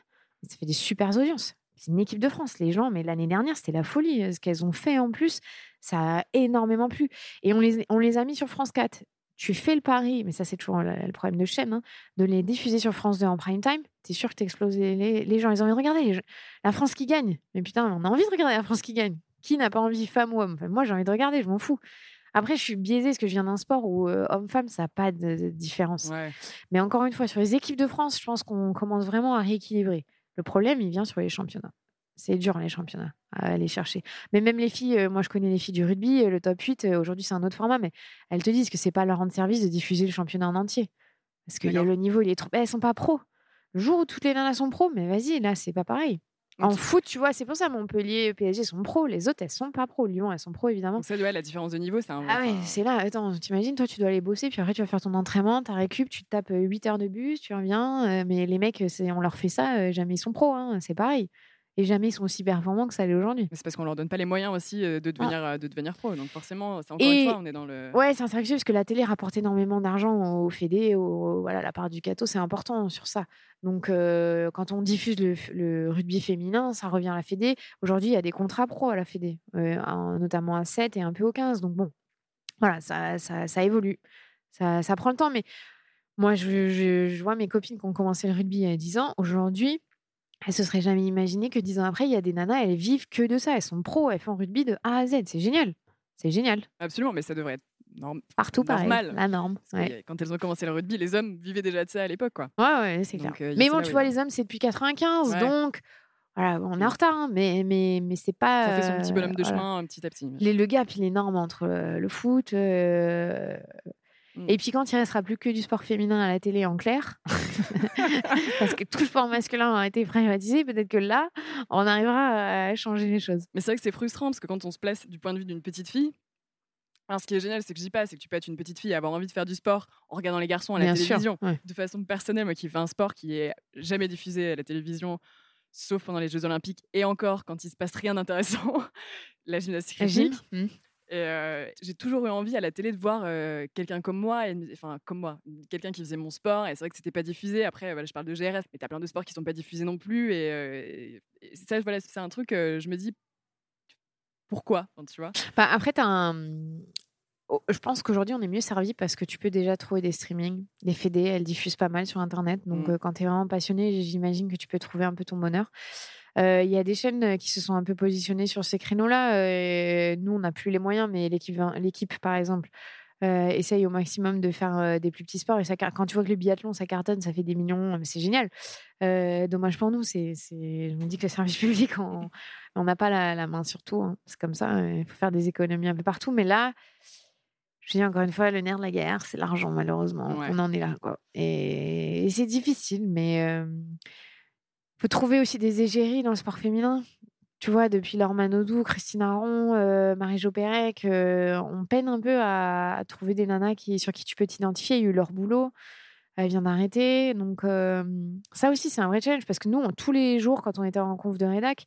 ça fait des super audiences. C'est une équipe de France, les gens, mais l'année dernière, c'était la folie. euh, Ce qu'elles ont fait en plus, ça a énormément plu. Et on les, on les a mis sur France 4. Tu fais le pari, mais ça, c'est toujours le, problème de chaîne, hein, de les diffuser sur France 2 en prime time. Tu es sûr que tu exploses les, les- les gens. Ils ont envie de regarder les gens- la France qui gagne. Mais putain, on a envie de regarder la France qui gagne. Qui n'a pas envie, femme ou homme? Enfin, Moi, j'ai envie de regarder, je m'en fous. Après, je suis biaisée parce que je viens d'un sport où euh, homme-femme, ça n'a pas de, de différence. Ouais. Mais encore une fois, sur les équipes de France, je pense qu'on commence vraiment à rééquilibrer. Le problème, il vient sur les championnats. C'est dur, les championnats, à aller chercher. Mais même les filles, euh, moi je connais les filles du rugby, euh, le top 8, euh, aujourd'hui c'est un autre format, mais elles te disent que c'est pas leur rendre service de diffuser le championnat en entier. Parce que le niveau, il est trop. Elles sont pas pros. Le jour où toutes les nanas sont pros, mais vas-y, là, c'est pas pareil. En foot, tu vois, c'est pour ça Montpellier, PSG sont pros. Les autres, elles sont pas pros. Lyon, elles sont pros, évidemment. donc ça, ouais, la différence de niveau, c'est un. Ah ouais, c'est là. Attends, t'imagines, toi, tu dois aller bosser, puis après, tu vas faire ton entraînement, ta récup, tu te tapes 8 heures de bus, tu reviens. euh, mais les mecs, on leur fait ça, euh, jamais ils sont pros, hein, c'est pareil. Et jamais ils sont aussi performants que ça l'est aujourd'hui. c'est parce qu'on leur donne pas les moyens aussi euh, de devenir, euh, de devenir pro. Donc forcément, c'est encore Ah. Et- une fois, on est dans le. Ouais, c'est un parce que la télé rapporte énormément d'argent aux fédés, au, voilà, la part du gâteau, c'est important sur ça. Donc, euh, quand on diffuse le, rugby féminin, ça revient à la fédé. Aujourd'hui, il y a des contrats pro à la fédé, euh, notamment à 7 et un peu au 15. Donc, bon, voilà, ça, ça, ça évolue. Ça, ça prend le temps. Mais moi, je, je- je vois mes copines qui ont commencé le rugby il y a 10 ans. Aujourd'hui, elles se seraient jamais imaginé que 10 ans après, il y a des nanas, elles vivent que de ça. Elles sont pros, elles font rugby de A à Z. C'est génial. C'est génial. Absolument, mais ça devrait être norm- Partout pareil. Normal. La norme. Ouais. Quand elles ont commencé le rugby, les hommes vivaient déjà de ça à l'époque, quoi. Ouais, ouais, c'est clair. Euh, mais bon, tu vois, les hommes, c'est depuis 95, Ouais. donc voilà, on est en retard, hein, mais, mais, mais c'est pas. Ça fait son petit bonhomme de euh, voilà. chemin euh, petit à petit. Les- le gap, il est énorme entre le foot. euh. Et puis quand il restera plus que du sport féminin à la télé en clair, parce que tout le sport masculin a été privatisé, peut-être que là, on arrivera à changer les choses. Mais c'est vrai que c'est frustrant parce que quand on se place du point de vue d'une petite fille, alors ce qui est génial, c'est que je dis pas, c'est que tu peux être une petite fille et avoir envie de faire du sport en regardant les garçons à la Bien sûr. télévision. ouais. De façon personnelle, moi qui fais un sport qui est jamais diffusé à la télévision, sauf pendant les Jeux Olympiques et encore quand il se passe rien d'intéressant, la gymnastique rythmique. Mmh. Et j'ai toujours eu envie à la télé de voir quelqu'un comme moi, enfin comme moi, quelqu'un qui faisait mon sport. Et c'est vrai que c'était pas diffusé. Après, voilà, je parle de GRS, mais tu as plein de sports qui sont pas diffusés non plus. Et, ça, voilà, c'est un truc, je me dis, pourquoi tu vois? Bah, Après, tu as un. Oh, je pense qu'aujourd'hui, on est mieux servi parce que tu peux déjà trouver des streamings. Les fédés, elles diffusent pas mal sur Internet. Donc, mmh. quand tu es vraiment passionné, j'imagine que tu peux trouver un peu ton bonheur. Il y a des chaînes qui se sont un peu positionnées sur ces créneaux-là. nous, on n'a plus les moyens, mais l'équipe, par exemple, essaye au maximum de faire des plus petits sports. Et ça, quand tu vois que le biathlon, ça cartonne, ça fait des millions, c'est génial. dommage pour nous. C'est, je me dis que le service public, on n'a pas la, main sur tout. Hein. C'est comme ça. Il faut faire des économies un peu partout. Mais là, je dis encore une fois, le nerf de la guerre, c'est l'argent, malheureusement. On en est là. Quoi. Et, c'est difficile, mais faut trouver aussi des égéries dans le sport féminin. Tu vois, depuis Laure Manodou, Christine Aron, euh, Marie-Jo Pérec, euh, on peine un peu à, trouver des nanas qui, sur qui tu peux t'identifier. Il y a eu leur boulot, elle vient d'arrêter. Donc, euh, ça aussi, c'est un vrai challenge parce que nous, tous les jours, quand on était en conf de rédac,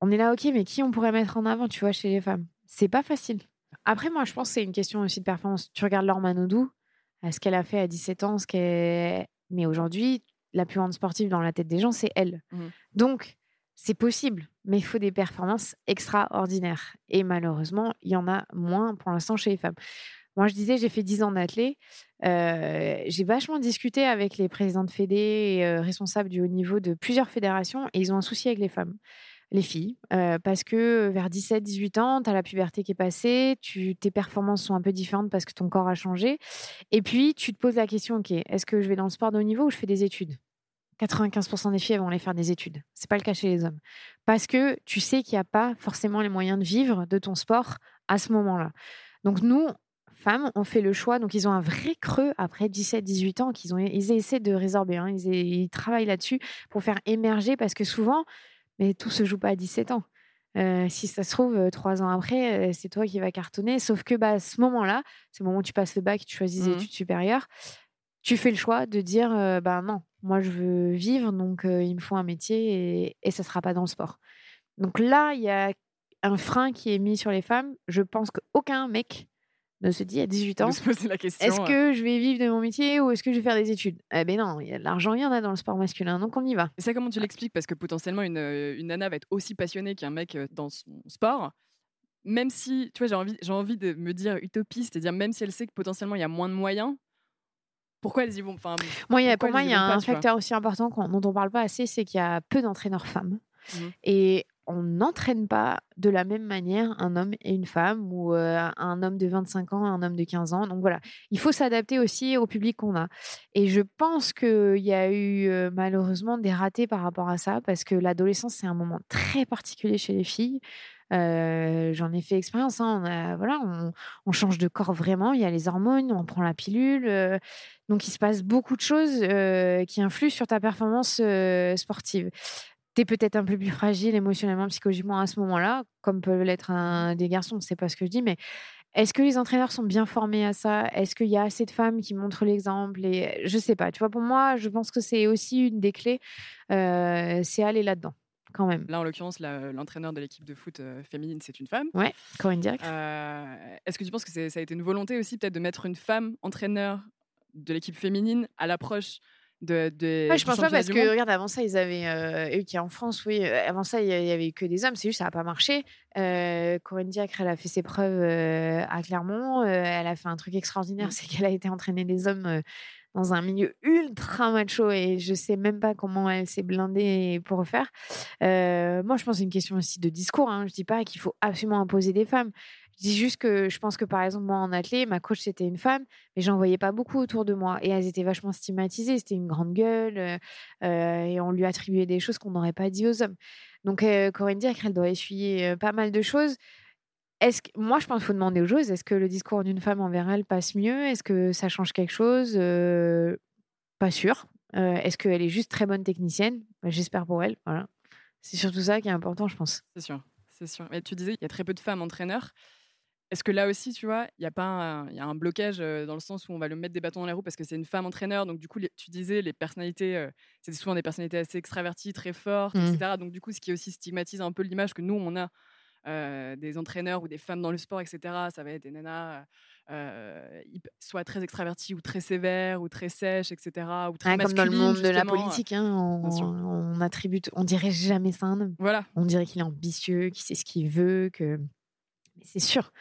on est là, ok, mais qui on pourrait mettre en avant, tu vois, chez les femmes? C'est pas facile. Après, moi, je pense que c'est une question aussi de performance. Tu regardes Laure Manodou, ce qu'elle a fait à 17 ans, ce qu'elle... mais aujourd'hui, la plus grande sportive dans la tête des gens, c'est elle. Mmh. Donc, c'est possible, mais il faut des performances extraordinaires. Et malheureusement, il y en a moins pour l'instant chez les femmes. Moi, je disais, j'ai fait 10 ans d'athlète. Euh, j'ai vachement discuté avec les présidents de fédé et euh, responsables du haut niveau de plusieurs fédérations et ils ont un souci avec les femmes les filles, parce que vers 17-18 ans, tu as la puberté qui est passée, tes performances sont un peu différentes parce que ton corps a changé. Et puis, tu te poses la question, OK, est-ce que je vais dans le sport de haut niveau ou je fais des études? 95% des filles vont aller faire des études. C'est pas le cas chez les hommes. Parce que tu sais qu'il n'y a pas forcément les moyens de vivre de ton sport à ce moment-là. Donc nous, femmes, on fait le choix. Donc ils ont un vrai creux après 17-18 ans qu'ils ont ils essaient de résorber. Hein. Ils, travaillent là-dessus pour faire émerger parce que souvent, mais tout se joue pas à 17 ans. Euh, si ça se trouve, euh, trois ans après, euh, c'est toi qui vas cartonner. Sauf que bah, à ce moment-là, c'est le moment où tu passes le bac, tu choisis des mmh études supérieures, tu fais le choix de dire bah non, moi je veux vivre, donc il me faut un métier et, et ça ne sera pas dans le sport. Donc là, il y a un frein qui est mis sur les femmes. Je pense qu'aucun mec de se dit à 18 ans, est-ce que je vais vivre de mon métier ou est-ce que je vais faire des études? Eh ben non, il y a de l'argent, il y en a dans le sport masculin, donc on y va. Et ça, comment tu l'expliques? Parce que potentiellement, une, une nana va être aussi passionnée qu'un mec dans son sport. Même si, tu vois, j'ai envie, j'ai envie de me dire utopiste, c'est-à-dire même si elle sait que potentiellement il y a moins de moyens, pourquoi elles y vont? Enfin, y a, Pour moi, il y a un facteur aussi important dont on ne parle pas assez, c'est qu'il y a peu d'entraîneurs femmes. Mmh. Et on n'entraîne pas de la même manière un homme et une femme ou euh, un homme de 25 ans, un homme de 15 ans. Donc voilà, il faut s'adapter aussi au public qu'on a. Et je pense qu'il y a eu euh, malheureusement des ratés par rapport à ça parce que l'adolescence, c'est un moment très particulier chez les filles. Euh, j'en ai fait expérience. Hein. On, voilà, on, change de corps vraiment. Il y a les hormones, on prend la pilule. donc, il se passe beaucoup de choses qui influent sur ta performance sportive peut-être un peu plus fragile émotionnellement, psychologiquement à ce moment-là, comme peuvent l'être un, des garçons, c'est pas ce que je dis, mais est-ce que les entraîneurs sont bien formés à ça? Est-ce qu'il y a assez de femmes qui montrent l'exemple Et je sais pas. Tu vois, pour moi, je pense que c'est aussi une des clés. Euh, c'est aller là-dedans, quand même. Là, en l'occurrence, l'entraîneur de l'équipe de foot euh, féminine, c'est une femme. Ouais, Corinne Direct. Euh, est-ce que tu penses que ça a été une volonté aussi, peut-être, de mettre une femme entraîneur de l'équipe féminine à l'approche de, de je pense pas parce que regarde avant ça ils avaient euh, eux qui en France oui euh, avant ça il y avait que des hommes c'est juste ça a pas marché euh, Corinne Diacre elle a fait ses preuves euh, à Clermont elle a fait un truc extraordinaire mmh. c'est qu'elle a été entraîner des hommes dans un milieu ultra macho et je sais même pas comment elle s'est blindée pour refaire. moi, je pense que c'est une question aussi de discours. Hein. Je dis pas qu'il faut absolument imposer des femmes. Je dis juste que je pense que par exemple, moi en athlète, ma coach c'était une femme, mais j'en voyais pas beaucoup autour de moi. Et elles étaient vachement stigmatisées. C'était une grande gueule euh, euh, et on lui attribuait des choses qu'on n'aurait pas dit aux hommes. Donc euh, Corinne dit qu'elle doit essuyer pas mal de choses. Est-ce que, moi, je pense qu'il faut demander aux choses est-ce que le discours d'une femme envers elle passe mieux? Est-ce que ça change quelque chose? Pas sûr. est-ce qu'elle est juste très bonne technicienne? Bah, J'espère pour elle. Voilà. C'est surtout ça qui est important, je pense. C'est sûr. C'est sûr. Mais tu disais, il y a très peu de femmes entraîneurs. Est-ce que là aussi, tu vois, il y a pas un, y a un blocage dans le sens où on va le mettre des bâtons dans les roues parce que c'est une femme entraîneur. Donc, du coup, tu disais, les personnalités, c'était souvent des personnalités assez extraverties, très fortes, Mmh. etc. Donc, du coup, ce qui aussi stigmatise un peu l'image que nous, on a des entraîneurs ou des femmes dans le sport, etc. Ça va être des nanas soit très extraverties ou très sévères ou très sèches, etc. Ou très comme dans le monde de la politique, hein, on, on attribue, on dirait jamais ça à un homme. Voilà. On dirait qu'il est ambitieux, qu'il sait ce qu'il veut, que. C'est sûr.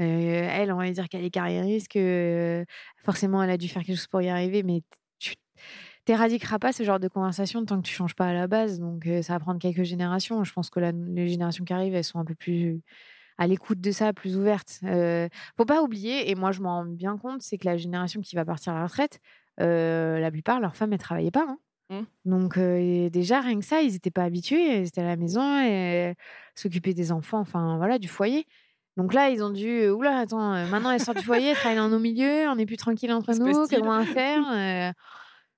Euh, elle, on va dire qu'elle est carriériste, que forcément elle a dû faire quelque chose pour y arriver, mais tu t'éradiqueras pas ce genre de conversation tant que tu changes pas à la base. Donc ça va prendre quelques générations. Je pense que la, les générations qui arrivent, elles sont un peu plus à l'écoute de ça, plus ouvertes. Euh, faut pas oublier, et moi je m'en rends bien compte, c'est que la génération qui va partir à la retraite, euh, la plupart, leurs femmes, elles travaillaient pas. Hein. Mmh. Donc déjà, rien que ça, ils n'étaient pas habitués, ils étaient à la maison et s'occuper des enfants, enfin voilà, du foyer. Donc là, ils ont dû. Oula, attends, maintenant elle sort du foyer, elle travaille dans nos milieux, on est plus tranquille entre nous, comment faire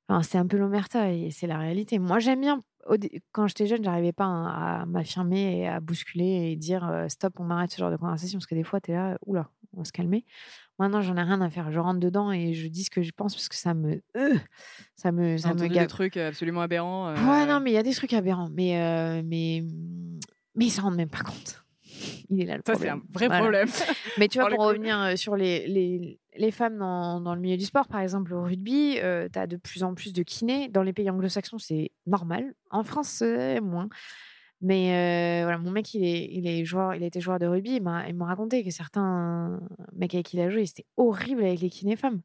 enfin, C'est un peu l'omerta et c'est la réalité. Moi, j'aime bien. Quand j'étais jeune, j'arrivais pas à m'affirmer et à bousculer et dire stop, on m'arrête ce genre de conversation parce que des fois, tu es là, oula, on va se calmer. Maintenant, j'en ai rien à faire. Je rentre dedans et je dis ce que je pense parce que ça me. ça me. Ça me des trucs absolument aberrants. Ouais, non, mais il y a des trucs aberrants. Mais, mais, mais ils s'en rendent même pas compte. Il est là le Ça, c'est un vrai problème. Mais tu vois, pour revenir sur les, les, les femmes dans, dans, le milieu du sport, par exemple au rugby, euh, tu as de plus en plus de kinés. Dans les pays anglo-saxons, c'est normal. En France, c'est moins. Mais euh, voilà, mon mec, il, est, il, est joueur, il a été joueur de rugby. Il m'a raconté que certains mecs avec qui il a joué, c'était horrible avec les kinés femmes.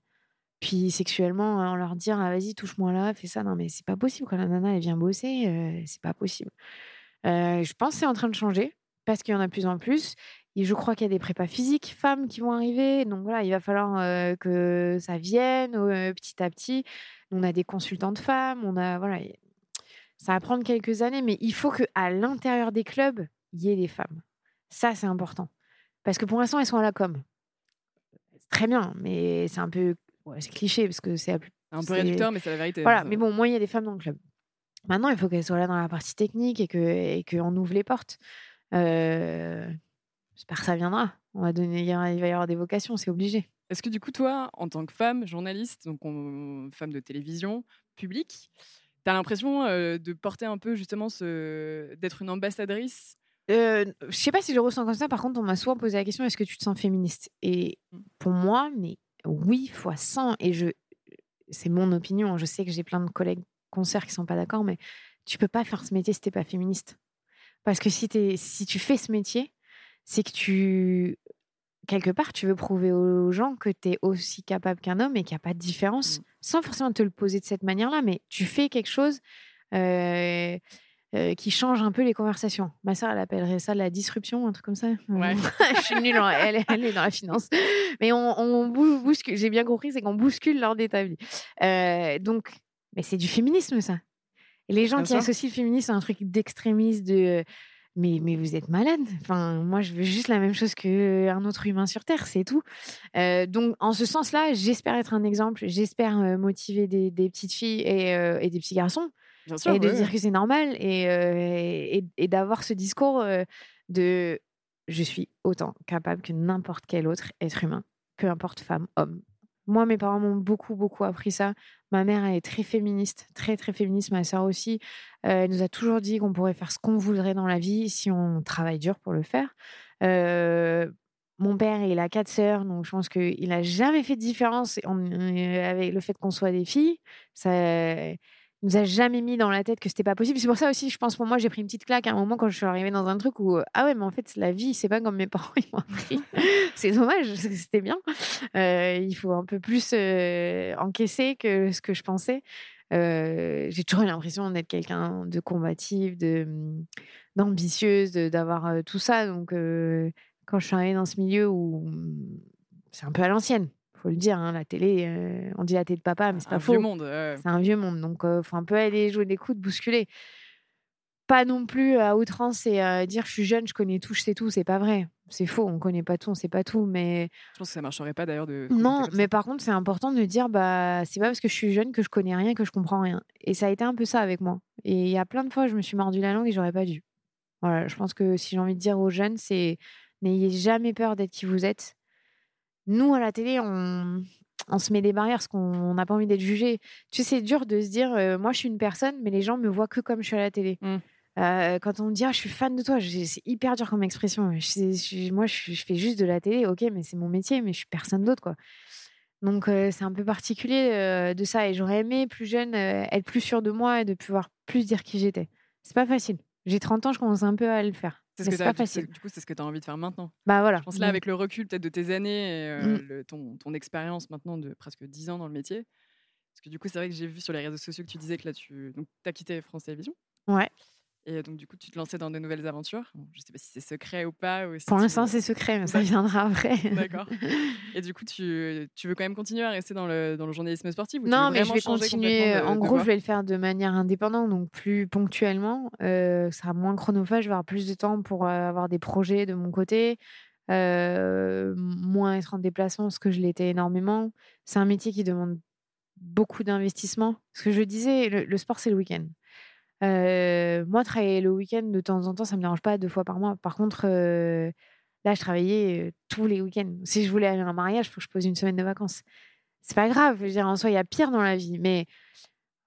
Puis sexuellement, on leur dit ah, vas-y, touche-moi là, fais ça. Non, mais c'est pas possible. Quand la nana, elle vient bosser, euh, c'est pas possible. je pense que c'est en train de changer parce qu'il y en a de plus en plus. Et je crois qu'il y a des prépas physiques femmes qui vont arriver. Donc voilà, il va falloir que ça vienne petit à petit. On a des consultantes femmes. On a voilà, ça va prendre quelques années, mais il faut que à l'intérieur des clubs, il y ait des femmes. Ça, c'est important. Parce que pour l'instant, elles sont à la com. Très bien, mais c'est un peu ouais, c'est cliché parce que c'est un peu réducteur, mais c'est la vérité. Voilà, mais bon, moi, il y a des femmes dans le club. Maintenant, il faut qu'elles soient là dans la partie technique et que et qu'on ouvre les portes. Euh, j'espère que ça viendra. On va donner, il va y avoir des vocations, c'est obligé. Est-ce que du coup, toi, en tant que femme, journaliste, donc femme de télévision, publique, tu as l'impression de porter un peu justement ce... d'être une ambassadrice? Euh, je sais pas si je le ressens comme ça. Par contre, on m'a souvent posé la question est-ce que tu te sens féministe? Et pour moi, mais oui, fois 100. Et je, c'est mon opinion. Je sais que j'ai plein de collègues concerts qui sont pas d'accord, mais tu peux pas faire ce métier si t'es pas féministe. Parce que si, es, si tu fais ce métier, c'est que tu, quelque part, tu veux prouver aux gens que tu es aussi capable qu'un homme et qu'il n'y a pas de différence, mmh. sans forcément te le poser de cette manière-là, mais tu fais quelque chose euh, euh, qui change un peu les conversations. Ma sœur, elle appellerait ça la disruption, un truc comme ça. Ouais. Je suis nulle, elle, elle, est dans la finance. Mais on, on bouscule, j'ai bien compris, c'est qu'on bouscule l'ordre établi. Euh, donc, mais c'est du féminisme, ça. Les gens qui associent le féminisme à un truc d'extrémiste, de mais, mais vous êtes malade. Enfin, moi, je veux juste la même chose qu'un autre humain sur Terre, c'est tout. Euh, donc, en ce sens-là, j'espère être un exemple. J'espère euh, motiver des, des, petites filles et, euh, et des petits garçons. Bien sûr, et de dire que c'est normal et, et, et d'avoir ce discours de je suis autant capable que n'importe quel autre être humain, peu importe femme, homme. Moi, mes parents m'ont beaucoup, beaucoup appris ça. Ma mère, elle est très féministe, très, très féministe. Ma sœur aussi. Euh, elle nous a toujours dit qu'on pourrait faire ce qu'on voudrait dans la vie si on travaille dur pour le faire. Euh, mon père, il a quatre sœurs, donc je pense qu'il n'a jamais fait de différence avec le fait qu'on soit des filles. Ça nous a jamais mis dans la tête que c'était pas possible. C'est pour ça aussi, je pense, pour moi, j'ai pris une petite claque à un moment quand je suis arrivée dans un truc où, ah ouais, mais en fait, la vie, c'est pas comme mes parents ils m'ont appris. c'est dommage, c'était bien. Euh, il faut un peu plus euh, encaisser que ce que je pensais. Euh, j'ai toujours l'impression d'être quelqu'un de combatif, de d'ambitieuse, d'avoir tout ça. Donc, quand je suis arrivée dans ce milieu où c'est un peu à l'ancienne, faut le dire, hein, la télé, euh, on dit la télé de papa, mais c'est pas un faux. Vieux monde. C'est un vieux monde, donc il euh, faut un peu aller jouer des coups, de bousculer. Pas non plus à outrance et euh, dire je suis jeune, je connais tout, je sais tout, c'est pas vrai. C'est faux, on connaît pas tout, on sait pas tout, mais. Je pense que ça marcherait pas d'ailleurs de. Non, mais par contre, c'est important de dire bah c'est pas parce que je suis jeune que je connais rien, que je comprends rien. Et ça a été un peu ça avec moi. Et il y a plein de fois, je me suis mordu la langue et j'aurais pas dû. Voilà, je pense que si j'ai envie de dire aux jeunes, c'est N'ayez jamais peur d'être qui vous êtes. Nous, à la télé, on, on se met des barrières parce qu'on n'a pas envie d'être jugé. Tu sais, c'est dur de se dire, euh, moi, je suis une personne, mais les gens me voient que comme je suis à la télé. Mm. Euh, quand on me dit, ah, je suis fan de toi, c'est hyper dur comme expression. Je- je- moi, je, je fais juste de la télé, ok, mais c'est mon métier, mais je suis personne d'autre, quoi. Donc, euh, c'est un peu particulier de ça. Et j'aurais aimé, plus jeune, être plus sûre de moi et de pouvoir plus dire qui j'étais. C'est pas facile. J'ai 30 ans, je commence un peu à le faire. C'est ce que pas du- c'est- facile. Du coup, c'est ce que tu as envie de faire maintenant. Bah voilà. Je pense là, Donc, avec le recul peut-être de tes années et euh, Mm. le- ton, ton expérience maintenant de presque 10 ans dans le métier. Parce que du coup, c'est vrai que j'ai vu sur les réseaux sociaux que tu disais que là, tu as quitté France Télévisions. Ouais. Et donc, du coup, tu te lançais dans de nouvelles aventures. Bon, je sais pas si c'est secret ou pas. Ou si Pour tu- l'instant, c'est secret, mais ça viendra après. D'accord. Et du coup, tu, tu veux quand même continuer à rester dans le, dans le journalisme sportif ou Non, mais je vais continuer. de- en de gros, je vais le faire de manière indépendante, donc plus ponctuellement. Euh, ça sera moins chronophage, je vais avoir plus de temps pour euh, avoir des projets de mon côté. euh, moins être en déplacement, parce que je l'étais énormément. C'est un métier qui demande beaucoup d'investissement. Ce que je disais, le, le sport, c'est le week-end. Euh, moi, travailler le week-end de temps en temps, ça me dérange pas deux fois par mois. Par contre, euh, là, je travaillais euh, tous les week-ends. Si je voulais aller à un mariage, il faut que je pose une semaine de vacances. C'est pas grave. Je veux dire, en soi, il y a pire dans la vie. Mais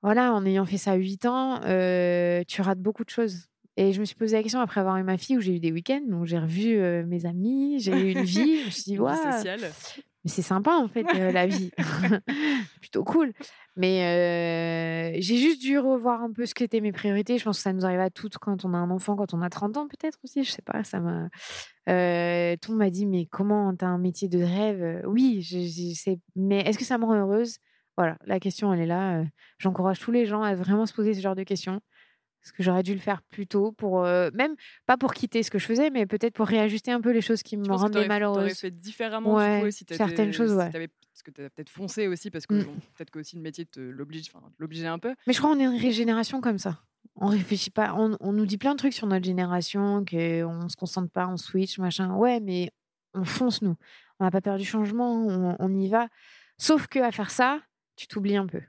voilà, en ayant fait ça huit ans, tu rates beaucoup de choses. Et je me suis posé la question après avoir eu ma fille où j'ai eu des week-ends, donc j'ai revu mes amis, j'ai eu une vie. Je me suis dit, waouh. Mais c'est sympa en fait euh, la vie, plutôt cool. Mais euh, j'ai juste dû revoir un peu ce qu'étaient mes priorités. Je pense que ça nous arrive à toutes quand on a un enfant, quand on a 30 ans peut-être aussi, je sais pas. Ça m'a. Euh, tout m'a dit mais comment t'as un métier de rêve? Oui, je, je sais. Mais est-ce que ça me rend heureuse? Voilà, la question elle est là. Euh, J'encourage tous les gens à vraiment se poser ce genre de questions. Parce que j'aurais dû le faire plus tôt pour euh, même pas pour quitter ce que je faisais, mais peut-être pour réajuster un peu les choses qui me rendaient malheureuse. t'aurais fait différemment Ouais, du coup, si certaines choses, si ouais. t'avais- parce que tu as peut-être foncé aussi, parce que Mm. bon, peut-être que aussi le métier te l'oblige, l'obligeait un peu. Mais je crois qu'on est une régénération comme ça. On réfléchit pas. On, on nous dit plein de trucs sur notre génération, qu'on se concentre pas, on switch, machin. Ouais, mais on fonce, nous. On n'a pas peur du changement, on, on y va. Sauf que à faire ça, tu t'oublies un peu.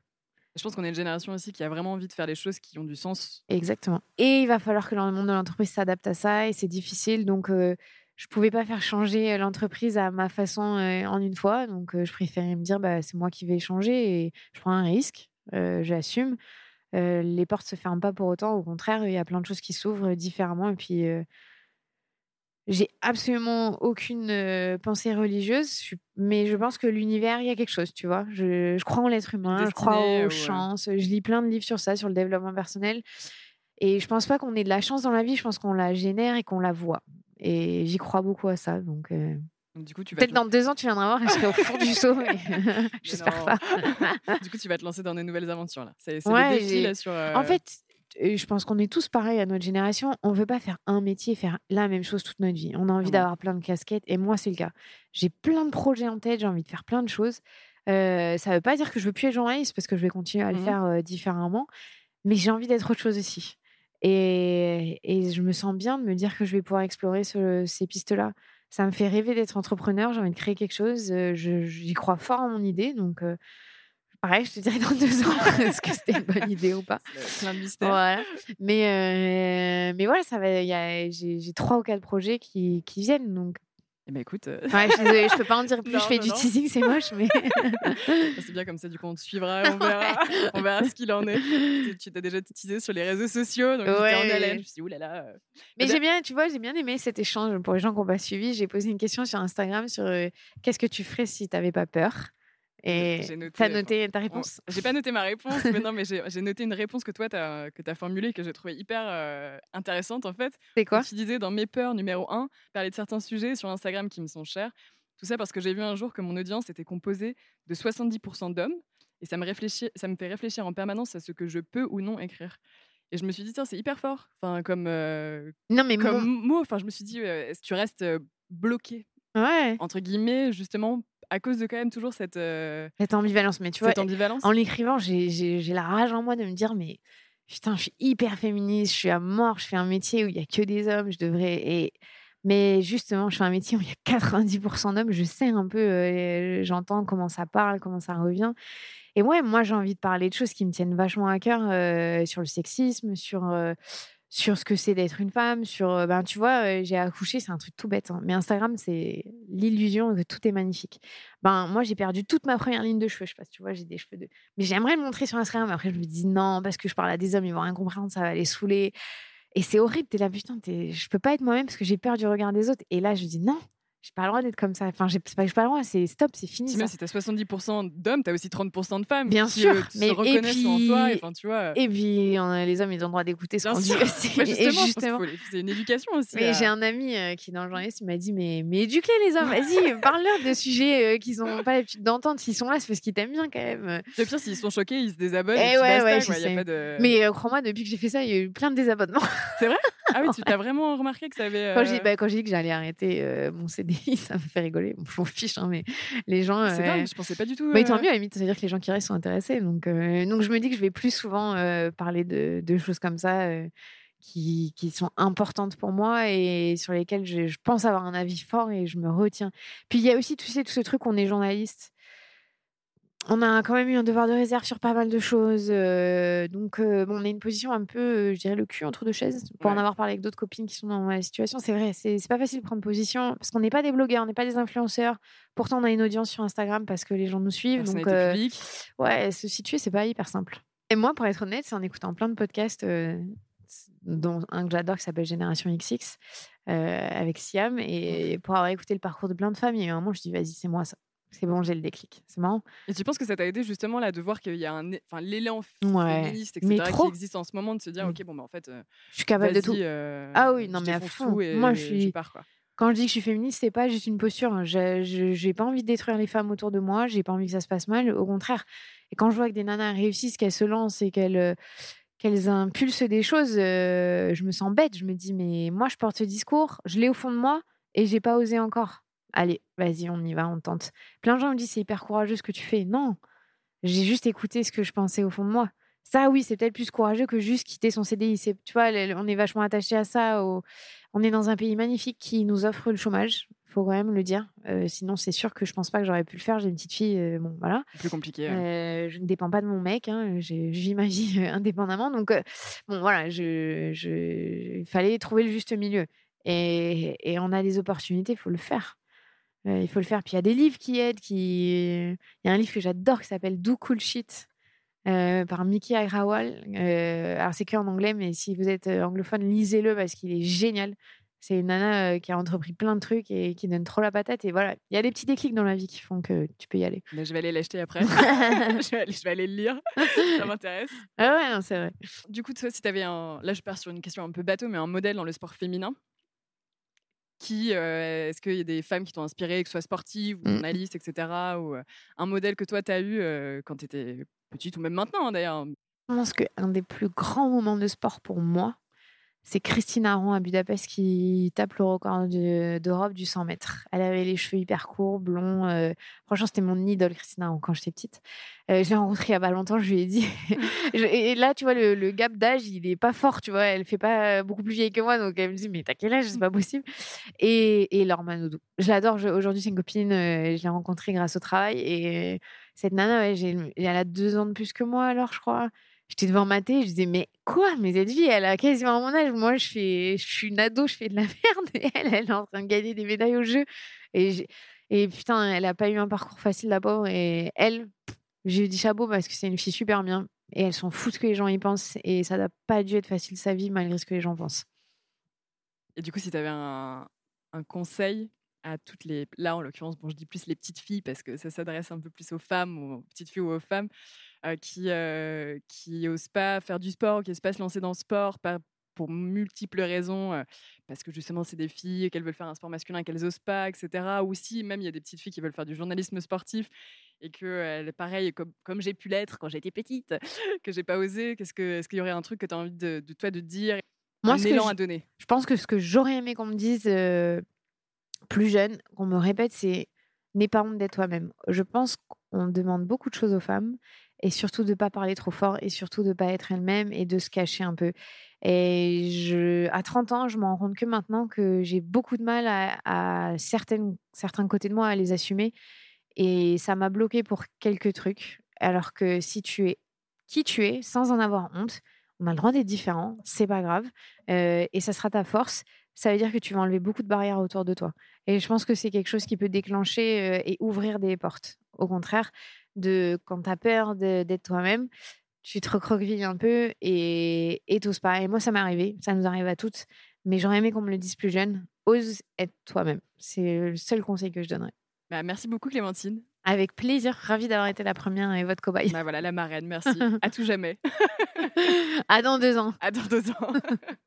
Je pense qu'on est une génération aussi qui a vraiment envie de faire des choses qui ont du sens. Exactement. Et il va falloir que le monde de l'entreprise s'adapte à ça, et c'est difficile. Donc, euh, je pouvais pas faire changer l'entreprise à ma façon euh, en une fois. Donc, euh, je préférais me dire, bah, c'est moi qui vais changer et je prends un risque, euh, j'assume. Euh, les portes se ferment pas pour autant. Au contraire, il y a plein de choses qui s'ouvrent différemment. Et puis, euh, j'ai absolument aucune euh, pensée religieuse, mais je pense que l'univers, il y a quelque chose, tu vois. Je, je crois en l'être humain, je crois aux ouais. chances. Je lis plein de livres sur ça, sur le développement personnel. Et je pense pas qu'on ait de la chance dans la vie, je pense qu'on la génère et qu'on la voit. Et j'y crois beaucoup à ça. Donc, euh, Donc, du coup, tu vas peut-être te- dans deux ans, tu viendras voir et je serai au fond du saut. mais J'espère pas. du coup, tu vas te lancer dans de nouvelles aventures là. C'est Ouais, le défi là sur. euh, En fait, je pense qu'on est tous pareils à notre génération. On veut pas faire un métier, faire la même chose toute notre vie. On a envie d'avoir plein de casquettes. Et moi, c'est le cas. J'ai plein de projets en tête. J'ai envie de faire plein de choses. Euh, ça veut pas dire que je veux plus être journaliste parce que je vais continuer à le Mhm. faire euh, différemment. Mais j'ai envie d'être autre chose aussi. Et, et je me sens bien de me dire que je vais pouvoir explorer ce- ces pistes-là. Ça me fait rêver d'être entrepreneur. J'ai envie de créer quelque chose. euh, J'y crois fort en mon idée. Donc, euh, pareil, je te dirai dans deux ans est-ce que c'était une bonne idée ou pas. c'est plein de mystères. Voilà. Mais, euh, mais voilà, ça va. J'ai trois ou quatre projets qui, qui viennent. Donc, Eh ben écoute, euh, ouais, je je peux pas en dire plus. Non, je fais non, du non. teasing, c'est moche, mais. c'est bien comme ça. Du coup, on te suivra, on verra, on verra ce qu'il en est. Tu- t'as déjà teasé sur les réseaux sociaux, donc j'étais Ouais. en haleine. Je me suis dit oulala. euh, Mais j'ai bien, tu vois, j'ai bien aimé cet échange. Pour les gens qui n'ont pas suivi, j'ai posé une question sur Instagram sur euh, qu'est-ce que tu ferais si tu n'avais pas peur? Et J'ai noté, tu as enfin, noté ta on- réponse J'ai pas noté ma réponse, mais non, mais j'ai noté une réponse que toi, tu as, que as formulée, que j'ai trouvée hyper euh, intéressante en fait. C'est quoi? Tu disais dans mes peurs numéro 1, parler de certains sujets sur Instagram qui me sont chers. Tout ça parce que j'ai vu un jour que mon audience était composée de 70% d'hommes. Et ça me, réfléchit, ça me fait réfléchir en permanence à ce que je peux ou non écrire. Et je me suis dit, tiens, c'est hyper fort. Enfin, comme, euh, Non, mais comme mot. Enfin, je me suis dit, euh, est-ce que tu restes euh, bloqué, ouais, entre guillemets, justement, à cause de quand même toujours cette, euh, cette ambivalence. Mais tu vois, ambivalence en l'écrivant, j'ai- la rage en moi de me dire, mais putain, je suis hyper féministe, je suis à mort, je fais un métier où il y a que des hommes, je devrais. Et... Mais justement, je fais un métier où il y a 90% d'hommes, je sais un peu, euh, j'entends comment ça parle, comment ça revient. Et ouais, moi, j'ai envie de parler de choses qui me tiennent vachement à cœur euh, sur le sexisme, sur, sur ce que c'est d'être une femme, sur, euh, ben, tu vois, euh, j'ai accouché, c'est un truc tout bête, hein, mais Instagram, c'est l'illusion que tout est magnifique. Ben, moi, j'ai perdu toute ma première ligne de cheveux, je sais pas tu vois, j'ai des cheveux de... Mais j'aimerais le montrer sur Instagram, mais après, je me dis non, parce que je parle à des hommes, ils vont rien comprendre, ça va les saouler. Et c'est horrible, t'es là, putain, je peux pas être moi-même parce que j'ai peur du regard des autres. Et là, je dis non, j'ai pas le droit d'être comme ça. Enfin, j'ai pas, pas le droit, c'est stop, c'est fini. Si, si t'as 70% d'hommes, t'as aussi 30% de femmes. Bien qui, sûr, euh, mais se reconnaissent et puis, en toi. Et, tu vois, et puis, on a, les hommes, ils ont le droit d'écouter ce qu'on dit. Justement, justement. c'est une éducation aussi. Mais j'ai un ami euh, qui, dans le journaliste, il m'a dit Mais, mais éduquez les hommes, vas-y, parle-leur de sujets euh, qu'ils n'ont pas l'habitude d'entendre. S'ils sont là, c'est parce qu'ils t'aiment bien quand même. Le pire, s'ils sont choqués, ils se désabonnent. Et, et ouais, basta, ouais, y a pas de... Mais crois-moi, depuis que j'ai fait ça, il y a eu plein de désabonnements. C'est vrai? Ah oui, tu t'as vraiment remarqué que ça avait. Quand j'ai bah, dit que j'allais arrêter mon CDI, ça me fait rigoler je m'en fiche, hein, mais les gens. C'est dingue, je pensais pas du tout. Mais tant mieux, à la limite, ça veut dire que les gens qui restent sont intéressés. Donc, donc je me dis que je vais plus souvent parler de, de, choses comme ça qui, qui, sont importantes pour moi et sur lesquelles je, je, pense avoir un avis fort et je me retiens. Puis il y a aussi, tu sais, tout ce truc, on est journaliste on a quand même eu un devoir de réserve sur pas mal de choses. Euh, donc, euh, bon, on a une position un peu, euh, je dirais, le cul entre deux chaises. Pour en avoir parlé avec d'autres copines qui sont dans ma situation, c'est vrai, c'est pas facile de prendre position parce qu'on n'est pas des blogueurs, on n'est pas des influenceurs. Pourtant, on a une audience sur Instagram parce que les gens nous suivent. donc, public. ouais, se situer, c'est pas hyper simple. Et moi, pour être honnête, c'est en écoutant plein de podcasts, dont un que j'adore qui s'appelle Génération XX, avec Siam. Et pour avoir écouté le parcours de plein de femmes, il y a eu un moment, je dis, vas-y, c'est moi ça. C'est bon, j'ai le déclic. C'est marrant. Et tu penses que ça t'a aidé justement là de voir qu'il y a un, enfin l'élan féministe, etc. qui existe en ce moment, de se dire, ok, bon, bah, en fait, je suis capable de tout. Euh, ah oui, non mais à fond. Moi, je suis. Pars, quoi. Quand je dis que je suis féministe, c'est pas juste une posture. Hein. Je J'ai pas envie de détruire les femmes autour de moi. J'ai pas envie que ça se passe mal. Au contraire. Et quand je vois que des nanas réussissent, qu'elles se lancent et qu'elles euh, qu'elles impulsent des choses, euh, je me sens bête. Je me dis, mais moi, je porte ce discours, je l'ai au fond de moi et j'ai pas osé encore allez, vas-y, on y va, on tente. Plein de gens me disent c'est hyper courageux ce que tu fais. Non, j'ai juste écouté ce que je pensais au fond de moi. Ça, oui, c'est peut-être plus courageux que juste quitter son CDI. Tu vois, on est vachement attaché à ça. On est dans un pays magnifique qui nous offre le chômage. Faut quand même le dire. Euh, sinon, c'est sûr que je pense pas que j'aurais pu le faire. J'ai une petite fille, euh, bon, voilà. Plus compliqué. Euh, je ne dépends pas de mon mec. Hein. Je, vis ma vie indépendamment. Donc, bon, voilà, je, il fallait trouver le juste milieu. Et, et on a des opportunités, il faut le faire. Euh, il faut le faire. Puis il y a des livres qui aident. Qui... Il y a un livre que j'adore qui s'appelle Do Cool Shit euh, par Mickey Agrawal. Euh, alors c'est que en anglais, mais si vous êtes anglophone, lisez-le parce qu'il est génial. C'est une nana qui a entrepris plein de trucs et qui donne trop la patate. Et voilà, il y a des petits déclics dans la vie qui font que tu peux y aller. Mais je vais aller l'acheter après. je, vais aller, je, vais aller, le lire. Ça m'intéresse. Ah ouais, c'est vrai. Du coup, toi, si tu avais un. Là, je pars sur une question un peu bateau, mais un modèle dans le sport féminin, qui est-ce qu'il y a des femmes qui t'ont inspiré, que ce soit sportives ou mmh. journalistes, etc. Ou un modèle que toi, tu as eu quand tu étais petite ou même maintenant hein, d'ailleurs? Je pense qu'un des plus grands moments de sport pour moi, c'est Christine Aron à Budapest qui tape le record d'Europe du 100 mètres. Elle avait les cheveux hyper courts, blonds. Euh, franchement, c'était mon idole, Christine Aron, quand j'étais petite. Euh, je l'ai rencontrée il n'y a pas longtemps, je lui ai dit. et là, tu vois, le, gap d'âge, il n'est pas fort, tu vois. Elle fait pas beaucoup plus vieille que moi, donc elle me dit, mais t'as quel âge? C'est pas possible. Et, et Laure Manodou. Je l'adore. Aujourd'hui, c'est une copine. Euh, je l'ai rencontrée grâce au travail. Et cette nana, elle a deux ans de plus que moi, alors, je crois. J'étais devant ma télé, je disais, mais quoi? Mais cette vie, elle a quasiment mon âge. Moi, je, fais, je suis une ado, je fais de la merde. Et elle, elle est en train de gagner des médailles au jeu. Et, et putain, elle a pas eu un parcours facile, pauvre. Et elle, j'ai dit chapeau parce que c'est une fille super bien. Et elle s'en fout ce que les gens y pensent. Et ça n'a pas dû être facile sa vie malgré ce que les gens pensent. Et du coup, si tu avais un, un conseil à toutes les. Là, en l'occurrence, bon, je dis plus les petites filles parce que ça s'adresse un peu plus aux femmes, aux petites filles ou aux femmes qui qui osent pas faire du sport, qui osent pas se lancer dans le sport, pas pour multiples raisons, parce que justement c'est des filles qu'elles veulent faire un sport masculin qu'elles osent pas, etc. Ou si même il y a des petites filles qui veulent faire du journalisme sportif et que pareil comme, comme j'ai pu l'être quand j'étais petite, que j'ai pas osé. Qu'est-ce que est-ce qu'il y aurait un truc que tu as envie de, de, toi de dire, Moi, un ce élan je, à donner Je pense que ce que j'aurais aimé qu'on me dise plus jeune, qu'on me répète, c'est n'aie pas honte d'être toi-même. Je pense qu'on demande beaucoup de choses aux femmes et surtout de ne pas parler trop fort et surtout de ne pas être elle-même et de se cacher un peu. Et je, à 30 ans, je me rends compte que maintenant que j'ai beaucoup de mal à, certaines, certains côtés de moi à les assumer. Et ça m'a bloqué pour quelques trucs. Alors que si tu es qui tu es, sans en avoir honte, On a le droit d'être différent, c'est pas grave. et ça sera ta force. Ça veut dire que tu vas enlever beaucoup de barrières autour de toi. Et je pense que c'est quelque chose qui peut déclencher et ouvrir des portes. Au contraire, de quand tu as peur d'être toi-même, tu te recroquevilles un peu et t'oses pas. Et moi, ça m'est arrivé, ça nous arrive à toutes. Mais j'aurais aimé qu'on me le dise plus jeune. Ose être toi-même. C'est le seul conseil que je donnerais. Bah, merci beaucoup, Clémentine. Avec plaisir. Ravie d'avoir été la première et votre cobaye. Bah voilà, la marraine. Merci. à tout jamais. à dans deux ans. À dans deux ans.